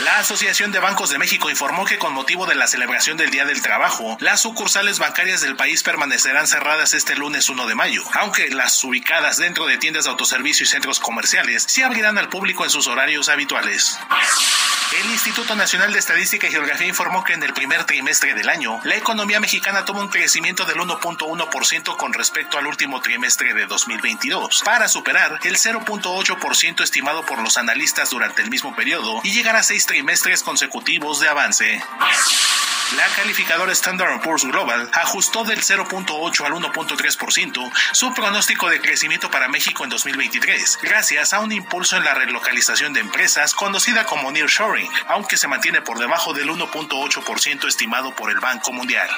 La Asociación de Bancos de México informó que con motivo de la celebración del Día del Trabajo, las sucursales bancarias del país permanecerán cerradas este lunes 1 de mayo, aunque las ubicadas dentro de tiendas de autoservicio y centros comerciales se abrirán al público en sus horarios habituales. El Instituto Nacional de Estadística y Geografía informó que en el primer trimestre del año, la economía mexicana tuvo un crecimiento del 1.1% con respecto al último trimestre de 2022, para superar el 0.8% estimado por los analistas durante el mismo periodo y llegar a trimestres consecutivos de avance. La calificadora Standard Poor's Global ajustó del 0.8 al 1.3% su pronóstico de crecimiento para México en 2023, gracias a un impulso en la relocalización de empresas conocida como nearshoring, aunque se mantiene por debajo del 1.8% estimado por el Banco Mundial.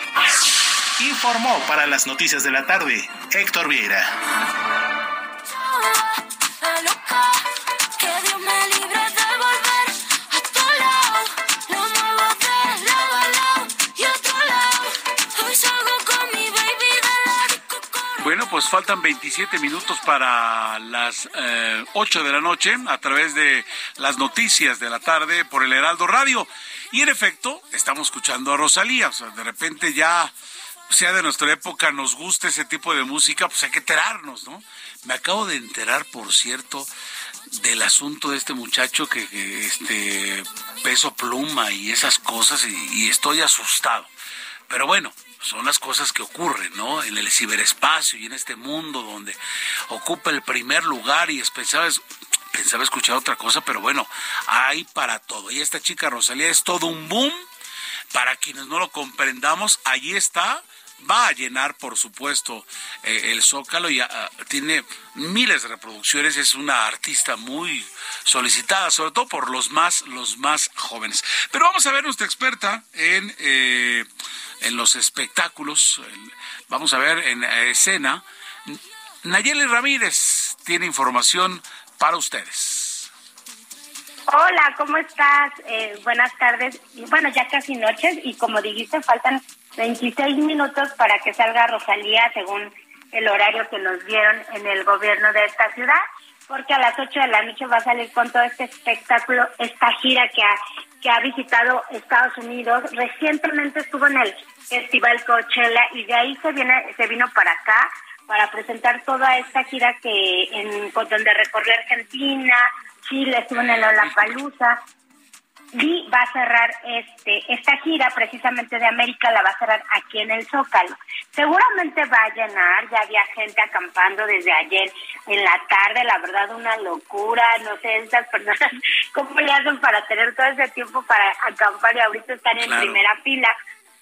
Informó para las noticias de la tarde Héctor Vieira. Bueno, pues faltan 27 minutos para las eh, 8 de la noche a través de las noticias de la tarde por el Heraldo Radio. Y en efecto, estamos escuchando a Rosalía. O sea, de repente ya, sea de nuestra época, nos gusta ese tipo de música, pues hay que enterarnos, ¿no? Me acabo de enterar, por cierto, del asunto de este muchacho que, este peso pluma y esas cosas y estoy asustado. Pero bueno, son las cosas que ocurren, ¿no? En el ciberespacio y en este mundo donde ocupa el primer lugar y pensaba, pensaba escuchar otra cosa, pero bueno, hay para todo. Y esta chica Rosalía es todo un boom. Para quienes no lo comprendamos, allí está. Va a llenar, por supuesto, eh, el Zócalo y uh, tiene miles de reproducciones. Es una artista muy solicitada, sobre todo por los más, los más jóvenes. Pero vamos a ver nuestra experta en eh, en los espectáculos. Vamos a ver en escena. Nayeli Ramírez tiene información para ustedes. Hola, ¿cómo estás? Eh, buenas tardes. Bueno, ya casi noches y como dijiste, faltan 26 minutos para que salga Rosalía según el horario que nos dieron en el gobierno de esta ciudad, porque a las 8 de la noche va a salir con todo este espectáculo, esta gira que ha que ha visitado Estados Unidos. Recientemente estuvo en el Festival Coachella y de ahí se viene se vino para acá para presentar toda esta gira que en donde recorrió Argentina, Chile, estuvo en el Olapalooza y va a cerrar este esta gira precisamente de América la va a cerrar aquí en el Zócalo. Seguramente va a llenar, ya había gente acampando desde ayer en la tarde, la verdad una locura, no sé, estas personas cómo le hacen para tener todo ese tiempo para acampar y ahorita están en primera fila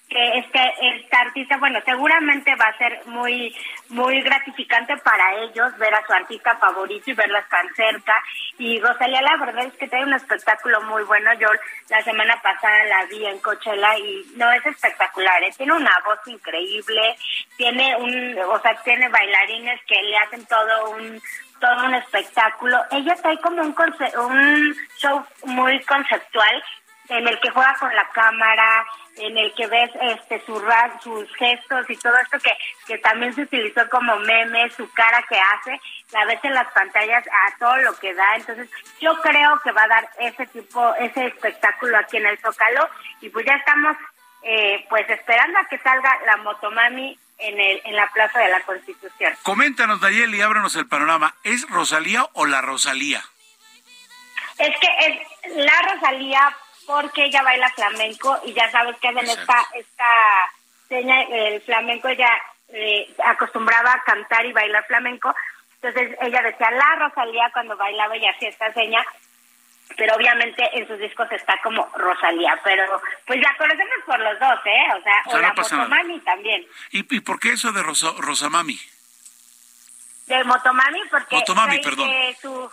que este esta artista bueno seguramente va a ser muy muy gratificante para ellos ver a su artista favorito y verlas tan cerca. Y Rosalía la verdad es que tiene un espectáculo muy bueno. Yo la semana pasada la vi en Coachella y no es espectacular ¿eh? tiene una voz increíble tiene un o sea tiene bailarines que le hacen todo un todo un espectáculo. Ella trae como un un show muy conceptual en el que juega con la cámara, en el que ves este su sus gestos y todo esto que, que también se utilizó como meme, su cara que hace, la ves en las pantallas a todo lo que da, entonces yo creo que va a dar ese tipo, ese espectáculo aquí en el Zócalo y pues ya estamos eh, pues esperando a que salga la Motomami en, el, en la Plaza de la Constitución. Coméntanos, Dayeli, ábranos el panorama. ¿Es Rosalía o la Rosalía? Es que es la Rosalía porque ella baila flamenco y ya sabes que en esta, esta seña, el flamenco ella eh, acostumbraba a cantar y bailar flamenco, entonces ella decía la Rosalía cuando bailaba y hacía esta seña, pero obviamente en sus discos está como Rosalía, pero pues la conocemos por los dos, ¿eh? O sea, o, la Motomami también. ¿Y, ¿Y por qué eso de Rosa, Rosamami? De Motomami, porque Motomami, perdón. su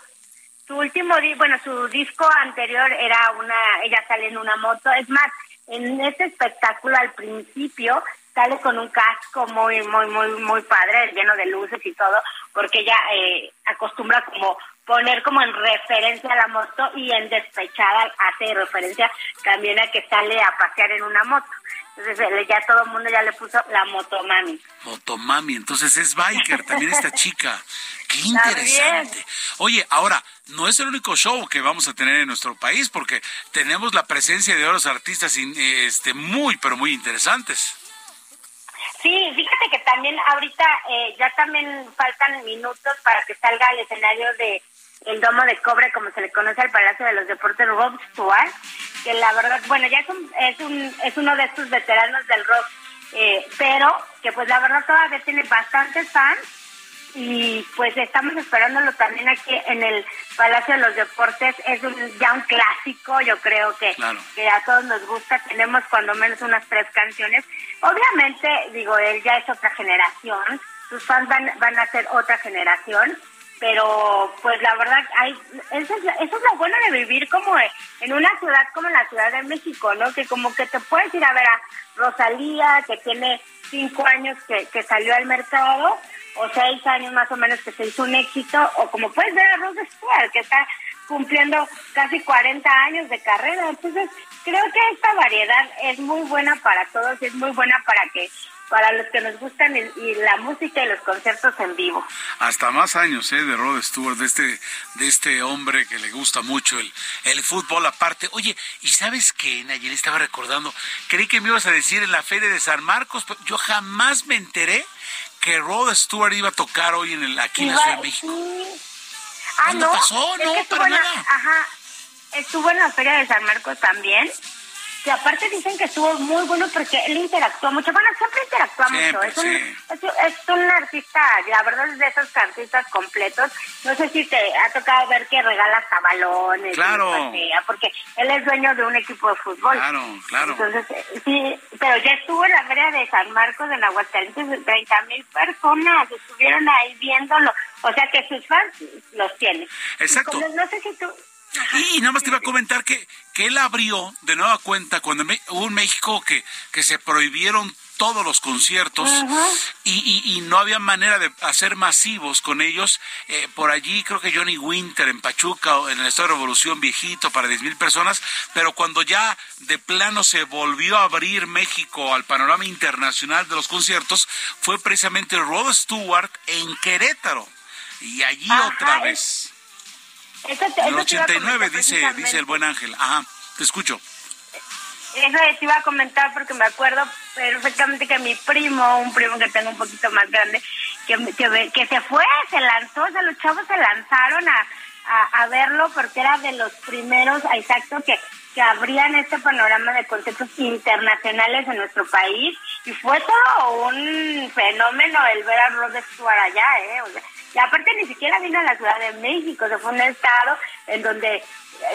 su último bueno su disco anterior era una ella sale en una moto. Es más en este espectáculo al principio sale con un casco muy muy muy muy padre lleno de luces y todo porque ella eh, acostumbra como poner como en referencia a la moto y en despechada hace referencia también a que sale a pasear en una moto entonces ya todo el mundo ya le puso la motomami. Motomami, entonces es biker también esta chica. Qué interesante. Oye, ahora, no es el único show que vamos a tener en nuestro país, porque tenemos la presencia de otros artistas este, muy, pero muy interesantes. Sí, fíjate que también ahorita eh, ya también faltan minutos para que salga al escenario de el Domo de Cobre, como se le conoce al Palacio de los Deportes Rob Stewart, que la verdad, bueno, ya es, un, es, un, es uno de estos veteranos del rock, eh, pero que pues la verdad todavía tiene bastantes fans y pues estamos esperándolo también aquí en el Palacio de los Deportes. Es un, ya un clásico, yo creo que, que a todos nos gusta. Tenemos cuando menos unas tres canciones. Obviamente, digo, él ya es otra generación, sus fans van, van a ser otra generación, pero pues la verdad, hay, eso, es, eso es lo bueno de vivir como en una ciudad como la Ciudad de México, ¿no? Que como que te puedes ir a ver a Rosalía, que tiene cinco años que, que salió al mercado, o seis años más o menos que se hizo un éxito, o como puedes ver a Rod Stewart, que está cumpliendo casi 40 años de carrera. Entonces, creo que esta variedad es muy buena para todos, es muy buena para que para los que nos gustan y la música y los conciertos en vivo. Hasta más años, ¿eh? De Rod Stewart, de este, de este hombre que le gusta mucho el, el fútbol aparte. Oye, ¿y sabes qué? Ayer estaba recordando, creí que me ibas a decir en la feria de San Marcos, pero yo jamás me enteré que Rod Stewart iba a tocar hoy en el, aquí en la Ciudad de México. Ah, no. pasó? No, para nada. Ajá. Estuvo en la Feria de San Marcos también que aparte dicen que estuvo muy bueno porque él interactuó mucho. Bueno, siempre interactúa mucho. Es un, es, un artista, la verdad es de esos artistas completos. No sé si te ha tocado ver que regala hasta balones. Claro. porque él es dueño de un equipo de fútbol. Claro, claro. Entonces, sí, pero ya estuvo en la feria de San Marcos en Aguascalientes, 30 mil personas estuvieron ahí viéndolo. O sea que sus fans los tienen. Exacto. no sé si tú y, nada más te iba a comentar que, que él abrió de nueva cuenta cuando hubo en México que, que se prohibieron todos los conciertos y, y, no había manera de hacer masivos con ellos. Eh, por allí creo que Johnny Winter en Pachuca, en el Estado de Revolución viejito para 10 mil personas, pero cuando ya de plano se volvió a abrir México al panorama internacional de los conciertos, fue precisamente Rod Stewart en Querétaro. Y allí otra vez. Eso, el 89, dice, dice el buen Ángel. Ajá, te escucho. Eso te iba a comentar porque me acuerdo perfectamente que mi primo, un primo que tengo un poquito más grande, que, que, que se fue, se lanzó, o sea, los chavos se lanzaron a, a, verlo porque era de los primeros, exacto, que, que abrían este panorama de conciertos internacionales en nuestro país y fue todo un fenómeno el ver a Rod Stewart allá, ¿eh? O sea, y aparte ni siquiera vino a la Ciudad de México, se fue un estado en donde eh,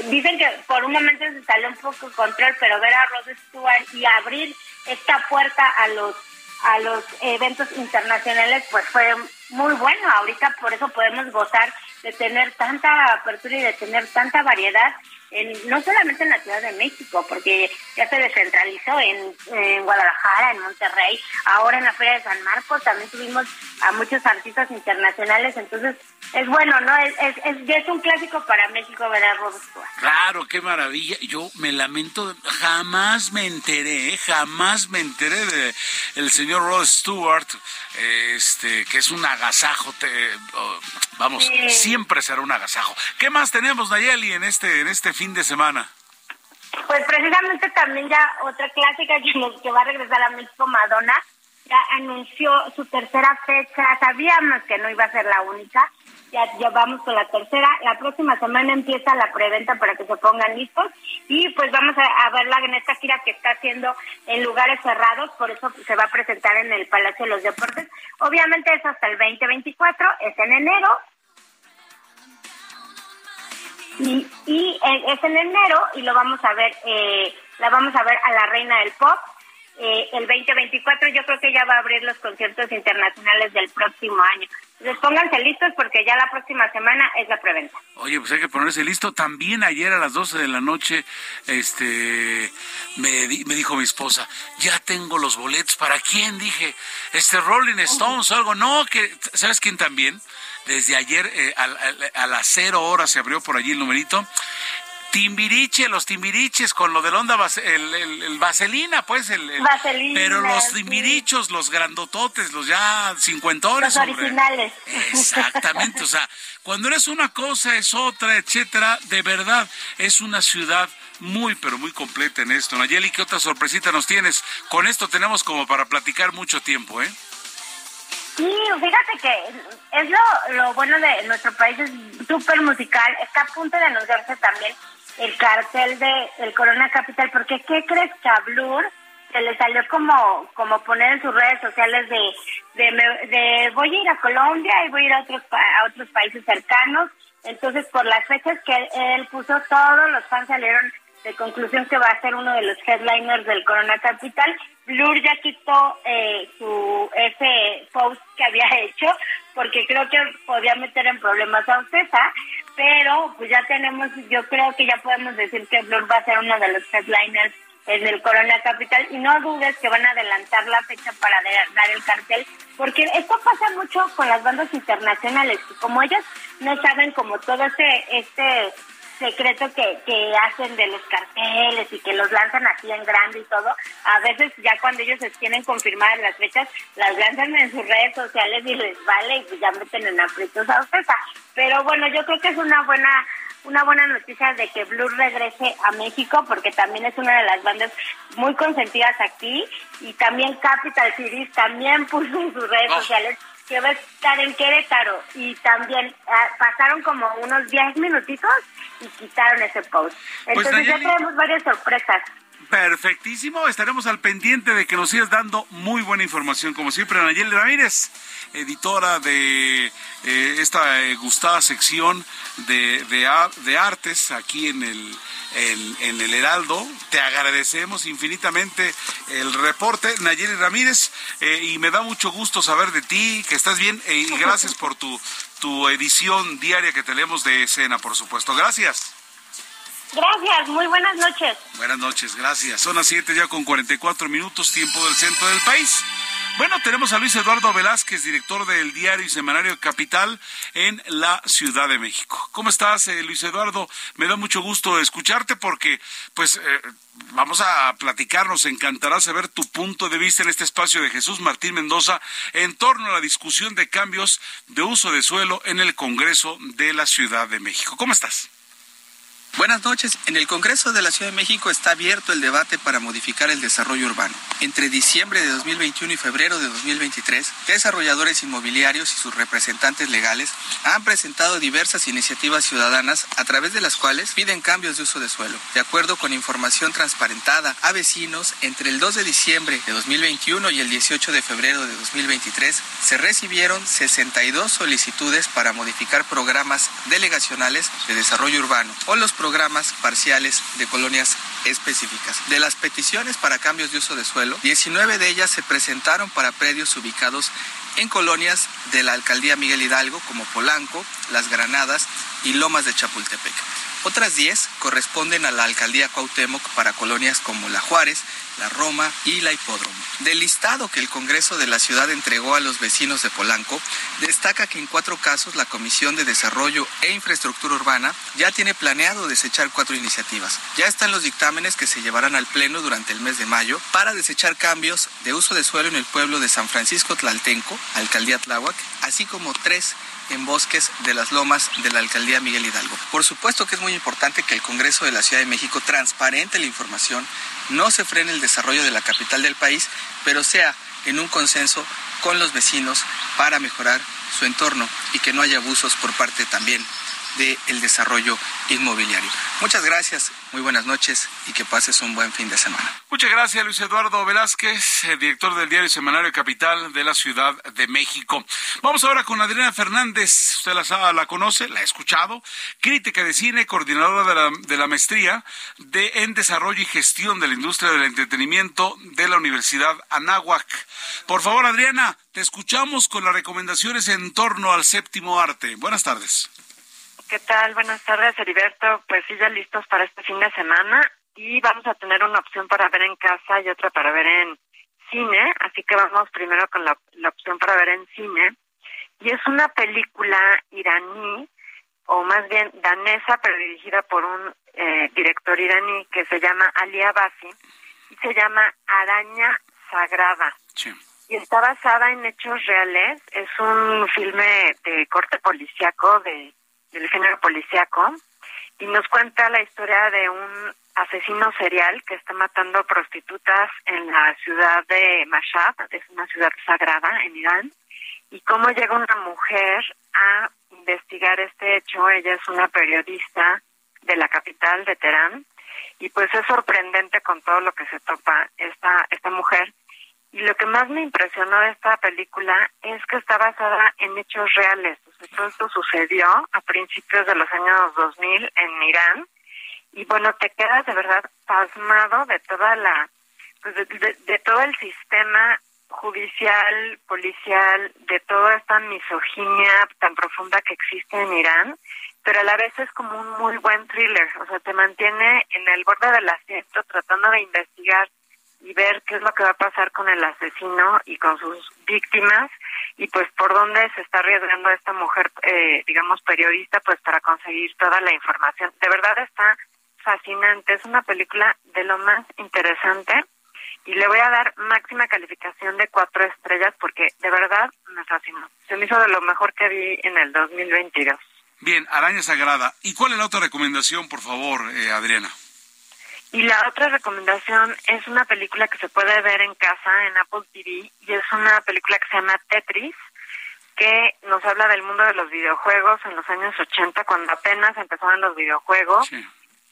dicen que por un momento se salió un poco control, pero ver a Rod Stewart y abrir esta puerta a los a los eventos internacionales pues fue muy bueno. Ahorita por eso podemos gozar de tener tanta apertura y de tener tanta variedad no solamente en la Ciudad de México, porque ya se descentralizó en, Guadalajara, en Monterrey, ahora en la Feria de San Marcos también tuvimos a muchos artistas internacionales, entonces es bueno, ¿no? Es, es, es, un clásico para México ver a Rod Stewart. Claro, qué maravilla. Yo me lamento, jamás me enteré, ¿eh? jamás me enteré de el señor Rod Stewart, este, que es un agasajo, oh, vamos, siempre será un agasajo. ¿Qué más tenemos, Nayeli, en este, en este fin de semana? Pues precisamente también ya otra clásica que, que va a regresar a México, Madonna, ya anunció su tercera fecha. Sabíamos que no iba a ser la única. Ya, vamos con la tercera. La próxima semana empieza la preventa para que se pongan listos. Y pues vamos a, verla en esta gira que está haciendo en lugares cerrados. Por eso se va a presentar en el Palacio de los Deportes. Obviamente es hasta el 2024. Es en enero y, y eh, es en enero y lo vamos a ver, eh, la vamos a ver a la reina del pop. Eh, el 2024 yo creo que ya va a abrir los conciertos internacionales del próximo año. Entonces pónganse listos porque ya la próxima semana es la preventa. Oye, pues hay que ponerse listo. También ayer a las 12 de la noche este me, me dijo mi esposa, ya tengo los boletos. ¿Para quién? Dije, este Rolling Stones o algo. No, que ¿sabes quién también? Desde ayer eh, a, las cero horas se abrió por allí el numerito. Timbiriche, los timbiriches con lo del onda, el, vaselina, pues, el, pero los timbirichos, los grandototes, los ya cincuentones. Los originales. Exactamente, o sea, cuando eres una cosa es otra, etcétera, de verdad, es una ciudad muy, pero muy completa en esto. Nayeli, ¿qué otra sorpresita nos tienes? Con esto tenemos como para platicar mucho tiempo, ¿eh? Sí, fíjate que es lo, lo bueno de nuestro país, es súper musical. Está a punto de anunciarse también el cartel de el Corona Capital, porque ¿qué crees que se le salió como como poner en sus redes sociales de de, voy a ir a Colombia y voy a ir a otros a otros países cercanos, entonces por las fechas que él puso todos los fans salieron de conclusión que va a ser uno de los headliners del Corona Capital. Blur ya quitó eh, su ese post que había hecho porque creo que podía meter en problemas a Ocesa, pero pues ya tenemos, yo creo que ya podemos decir que Blur va a ser uno de los headliners en el Corona Capital y no dudes que van a adelantar la fecha para dar el cartel, porque esto pasa mucho con las bandas internacionales, y como ellas no saben como todo este, este secreto que, que hacen de los carteles y que los lanzan así en grande y todo, a veces ya cuando ellos tienen confirmadas las fechas, las lanzan en sus redes sociales y les vale y pues ya meten en aprietos a usted. Pero bueno, yo creo que es una buena una buena noticia de que Blue regrese a México porque también es una de las bandas muy consentidas aquí y también Capital Cities también puso en sus redes sociales que va a estar en Querétaro y también ah, pasaron como unos 10 minutitos y quitaron ese post. Pues, Entonces ya tenemos varias sorpresas. Perfectísimo, estaremos al pendiente de que nos sigas dando muy buena información, como siempre, Nayeli Ramírez, editora de eh, esta eh, gustada sección de, de, artes aquí en el, en, el Heraldo. Te agradecemos infinitamente el reporte, Nayeli Ramírez, eh, y me da mucho gusto saber de ti, que estás bien, y gracias por tu, tu edición diaria que tenemos de escena, por supuesto. Gracias. Gracias, muy buenas noches. Buenas noches, gracias. Son las 7 ya con 44 minutos, tiempo del centro del país. Bueno, tenemos a Luis Eduardo Velázquez, director del diario y semanario Capital en la Ciudad de México. ¿Cómo estás, eh, Luis Eduardo? Me da mucho gusto escucharte porque, pues, eh, vamos a platicar, nos encantará saber tu punto de vista en este espacio de Jesús Martín Mendoza en torno a la discusión de cambios de uso de suelo en el Congreso de la Ciudad de México. ¿Cómo estás? Buenas noches. En el Congreso de la Ciudad de México está abierto el debate para modificar el desarrollo urbano. Entre diciembre de 2021 y febrero de 2023, desarrolladores inmobiliarios y sus representantes legales han presentado diversas iniciativas ciudadanas a través de las cuales piden cambios de uso de suelo. De acuerdo con información transparentada a vecinos, entre el 2 de diciembre de 2021 y el 18 de febrero de 2023 se recibieron 62 solicitudes para modificar programas delegacionales de desarrollo urbano o los programas parciales de colonias específicas. De las peticiones para cambios de uso de suelo, 19 de ellas se presentaron para predios ubicados en colonias de la alcaldía Miguel Hidalgo como Polanco, Las Granadas y Lomas de Chapultepec. Otras 10 corresponden a la alcaldía Cuauhtémoc para colonias como La Juárez, La Roma y La Hipódromo. Del listado que el Congreso de la ciudad entregó a los vecinos de Polanco, destaca que en cuatro casos la Comisión de Desarrollo e Infraestructura Urbana ya tiene planeado desechar cuatro iniciativas. Ya están los dictámenes que se llevarán al Pleno durante el mes de mayo para desechar cambios de uso de suelo en el pueblo de San Francisco Tlaltenco, Alcaldía Tláhuac, así como tres en bosques de las lomas de la alcaldía Miguel Hidalgo. Por supuesto que es muy importante que el Congreso de la Ciudad de México transparente la información, no se frene el desarrollo de la capital del país, pero sea en un consenso con los vecinos para mejorar su entorno y que no haya abusos por parte también del desarrollo inmobiliario. Muchas gracias, muy buenas noches y que pases un buen fin de semana. Muchas gracias, Luis Eduardo Velázquez, director del diario Semanario Capital de la Ciudad de México. Vamos ahora con Adriana Fernández, usted la, la conoce, la ha escuchado, crítica de cine, coordinadora de la, de la maestría de, en Desarrollo y Gestión de la Industria del Entretenimiento de la Universidad Anáhuac. Por favor, Adriana, te escuchamos con las recomendaciones en torno al séptimo arte. Buenas tardes. ¿Qué tal? Buenas tardes, Heriberto. Pues sí, ya listos para este fin de semana y vamos a tener una opción para ver en casa y otra para ver en cine, así que vamos primero con la, opción para ver en cine. Y es una película iraní, o más bien danesa, pero dirigida por un eh, director iraní que se llama Ali Abasi, y se llama Araña Sagrada. Y está basada en hechos reales. Es un filme de corte policíaco de del género policíaco y nos cuenta la historia de un asesino serial que está matando prostitutas en la ciudad de Mashhad, es una ciudad sagrada en Irán, y cómo llega una mujer a investigar este hecho. Ella es una periodista de la capital de Teherán y pues es sorprendente con todo lo que se topa esta esta mujer y lo que más me impresionó de esta película es que está basada en hechos reales. todo esto sucedió a principios de los años 2000 en Irán. Y bueno, te quedas de verdad pasmado de toda la, pues de, todo el sistema judicial, policial, de toda esta misoginia tan profunda que existe en Irán, pero a la vez es como un muy buen thriller, o sea, te mantiene en el borde del asiento tratando de investigar y ver qué es lo que va a pasar con el asesino y con sus víctimas y pues por dónde se está arriesgando esta mujer, eh, digamos, periodista, pues para conseguir toda la información. De verdad está fascinante, es una película de lo más interesante y le voy a dar máxima calificación de cuatro estrellas porque de verdad me fascinó. Se me hizo de lo mejor que vi en el 2022. Bien, Araña Sagrada. ¿Y cuál es la otra recomendación, por favor, eh, Adriana? Y la otra recomendación es una película que se puede ver en casa en Apple TV y es una película que se llama Tetris que nos habla del mundo de los videojuegos en los años 80 cuando apenas empezaron los videojuegos.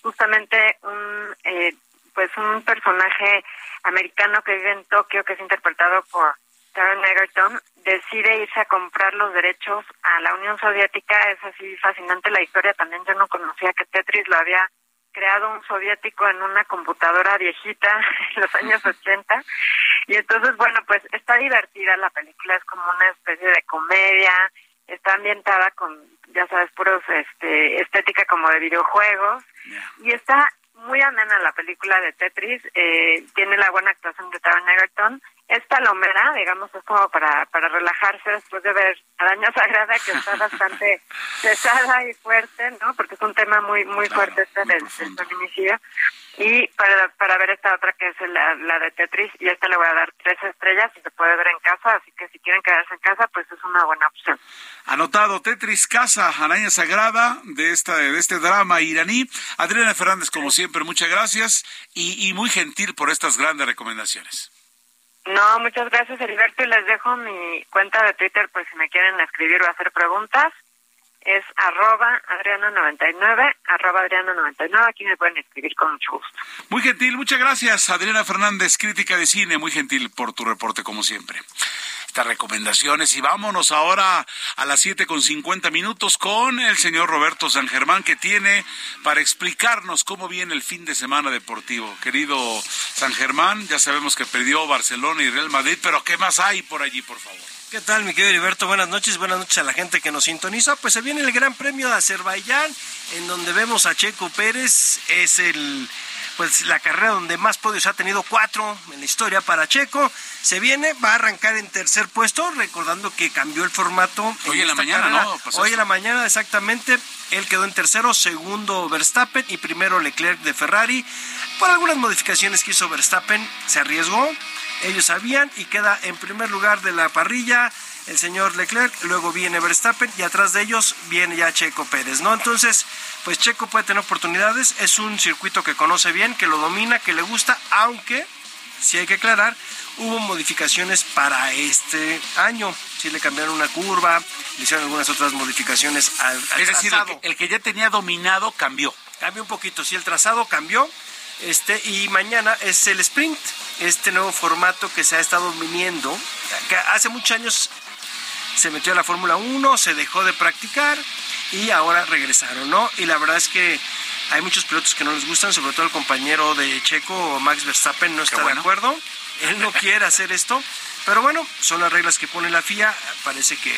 Justamente un eh, pues un personaje americano que vive en Tokio que es interpretado por Taron Egerton decide irse a comprar los derechos a la Unión Soviética. Es así fascinante la historia. También yo no conocía que Tetris lo había creado un soviético en una computadora viejita en los años 80. Y entonces, bueno, pues está divertida la película, es como una especie de comedia, está ambientada con, ya sabes, puros este, estética como de videojuegos. Y está muy amena la película de Tetris, eh, tiene la buena actuación de Taron Egerton es palomera, digamos, es como para, para relajarse después de ver Araña Sagrada, que está bastante pesada y fuerte, ¿no? Porque es un tema muy muy fuerte este del, feminicidio. Y para, para ver esta otra que es la, la de Tetris, y esta le voy a dar tres estrellas y se puede ver en casa, así que si quieren quedarse en casa, pues es una buena opción. Anotado, Tetris Casa, Araña Sagrada, de, esta, de este drama iraní. Adriana Fernández, como siempre, muchas gracias y, y muy gentil por estas grandes recomendaciones. No, muchas gracias, Heriberto, y les dejo mi cuenta de Twitter, pues si me quieren escribir o hacer preguntas. Es arroba Adriana99, arroba Adriana99. Aquí me pueden escribir con mucho gusto. Muy gentil, muchas gracias, Adriana Fernández, crítica de cine. Muy gentil por tu reporte, como siempre recomendaciones. Y vámonos ahora a las siete con cincuenta minutos con el señor Roberto San Germán, que tiene para explicarnos cómo viene el fin de semana deportivo. Querido San Germán, ya sabemos que perdió Barcelona y Real Madrid, pero ¿qué más hay por allí, por favor? ¿Qué tal, mi querido Heriberto? Buenas noches, buenas noches a la gente que nos sintoniza. Pues se viene el Gran Premio de Azerbaiyán, en donde vemos a Checo Pérez, es el pues la carrera donde más podios ha tenido cuatro en la historia para Checo. Se viene, va a arrancar en tercer puesto, recordando que cambió el formato. Hoy en, la mañana, ¿no? Hoy en la mañana, exactamente. Él quedó en tercero, segundo Verstappen y primero Leclerc de Ferrari. Por algunas modificaciones que hizo Verstappen, se arriesgó. Ellos sabían y queda en primer lugar de la parrilla el señor Leclerc, luego viene Verstappen y atrás de ellos viene ya Checo Pérez, ¿no? Entonces, pues Checo puede tener oportunidades, es un circuito que conoce bien, que lo domina, que le gusta, aunque, si hay que aclarar, hubo modificaciones para este año. Sí le cambiaron una curva, le hicieron algunas otras modificaciones al, Es decir, el que, ya tenía dominado cambió. Cambió un poquito, sí, el trazado cambió. Este, y mañana es el sprint, este nuevo formato que se ha estado viniendo, que hace muchos años se metió a la Fórmula 1, se dejó de practicar y ahora regresaron, ¿no? Y la verdad es que hay muchos pilotos que no les gustan, sobre todo el compañero de Checo, Max Verstappen, no está de acuerdo. Él no quiere hacer esto, pero bueno, son las reglas que pone la FIA, parece que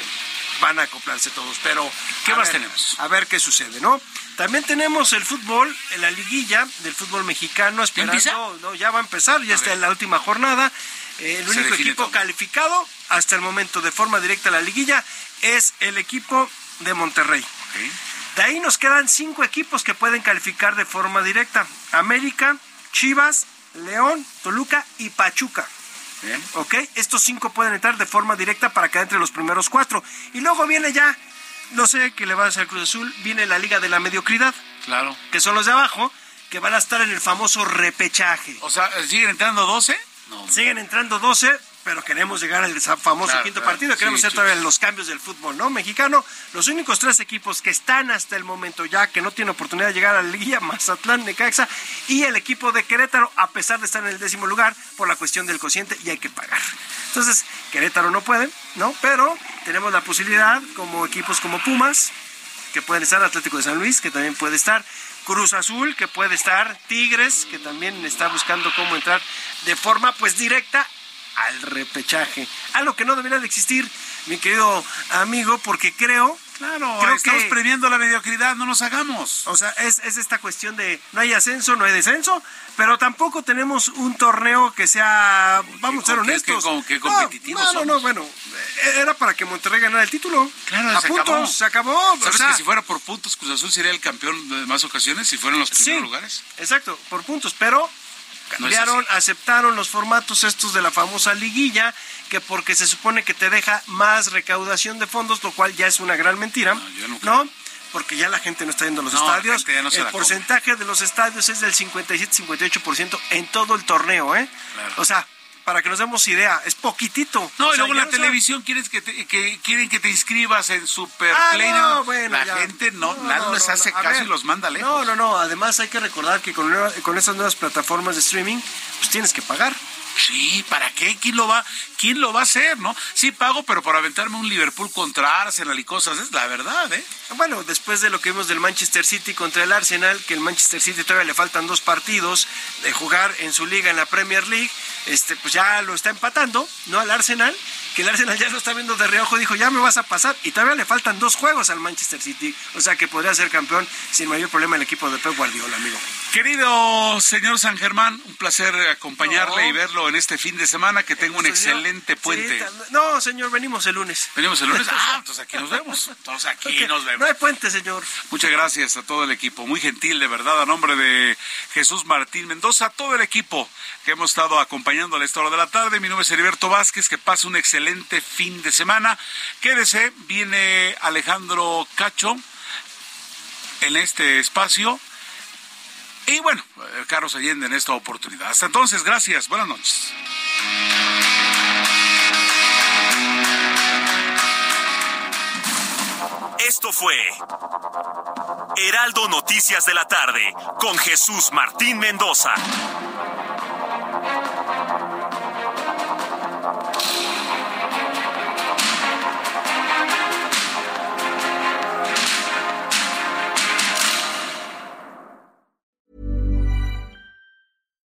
van a acoplarse todos, pero ¿qué más tenemos? A ver qué sucede, ¿no? También tenemos el fútbol, en la liguilla del fútbol mexicano, esperando, no, ya va a empezar, ya está en la última jornada. El único equipo calificado hasta el momento de forma directa a la liguilla es el equipo de Monterrey. De ahí nos quedan cinco equipos que pueden calificar de forma directa. América, Chivas, León, Toluca y Pachuca. Bien. ¿Ok? Estos cinco pueden entrar de forma directa para quedar entre los primeros cuatro. Y luego viene ya, no sé qué le va a hacer Cruz Azul, viene la Liga de la Mediocridad. Claro. Que son los de abajo, que van a estar en el famoso repechaje. O sea, ¿siguen entrando 12? Siguen entrando 12, pero queremos llegar al famoso quinto partido, queremos hacer todavía los cambios del fútbol, ¿no? Mexicano, los únicos tres equipos que están hasta el momento ya que no tienen oportunidad de llegar a la liguilla, Mazatlán, Necaxa y el equipo de Querétaro, a pesar de estar en el décimo lugar por la cuestión del cociente y hay que pagar. Entonces, Querétaro no puede, ¿no? Pero tenemos la posibilidad como equipos como Pumas, que pueden estar Atlético de San Luis, que también puede estar Cruz Azul, que puede estar Tigres, que también está buscando cómo entrar de forma pues directa al repechaje. Algo que no debería de existir, mi querido amigo, porque creo Claro, Creo estamos que, premiando la mediocridad, no nos hagamos. O sea, es, esta cuestión de no hay ascenso, no hay descenso, pero tampoco tenemos un torneo que sea, vamos a ser honestos. Que, competitivo no, no, no, bueno, era para que Monterrey ganara el título. Claro, a se puntos, acabó. se acabó. ¿Sabes que si fuera por puntos, Cruz Azul sería el campeón de más ocasiones si fueran los primeros lugares? Exacto, por puntos, pero cambiaron, aceptaron los formatos estos de la famosa liguilla, que porque se supone que te deja más recaudación de fondos, lo cual ya es una gran mentira, ¿no? Porque ya la gente no está yendo a los estadios. el porcentaje de los estadios es del 57-58% en todo el torneo, ¿eh? O sea, para que nos demos idea, es poquitito. No, y luego la televisión quieres que, que, quieren que te inscribas en Super ah, No, bueno, la gente no, no, les hace caso y los manda lejos. No, no, no. Además hay que recordar que con, con esas nuevas plataformas de streaming, pues tienes que pagar. Sí, ¿para qué? ¿Quién lo va, quién lo va a hacer, no? Sí pago, pero por aventarme un Liverpool contra Arsenal y cosas, es la verdad, ¿eh? Bueno, después de lo que vimos del Manchester City contra el Arsenal, que el Manchester City todavía le faltan dos partidos de jugar en su liga en la Premier League, este, pues ya lo está empatando, ¿no? Al Arsenal, que el Arsenal ya lo está viendo de reojo, dijo, ya me vas a pasar, y todavía le faltan dos juegos al Manchester City, o sea que podría ser campeón sin mayor problema el equipo de Pep Guardiola, amigo. Querido señor San Germán, un placer acompañarle y verlo en este fin de semana, que tenga un excelente puente. no, señor, venimos el lunes. Venimos el lunes, ah, entonces aquí nos vemos, entonces aquí nos vemos. No hay puente, señor. Muchas gracias a todo el equipo, muy gentil, de verdad, a nombre de Jesús Martín Mendoza, todo el equipo que hemos estado acompañando a esta hora de la tarde. Mi nombre es Heriberto Vázquez, que pase un excelente fin de semana. Quédese, viene Alejandro Cacho en este espacio. Y bueno, Carlos Allende en esta oportunidad. Hasta entonces, gracias. Buenas noches. Esto fue Heraldo Noticias de la tarde con Jesús Martín Mendoza.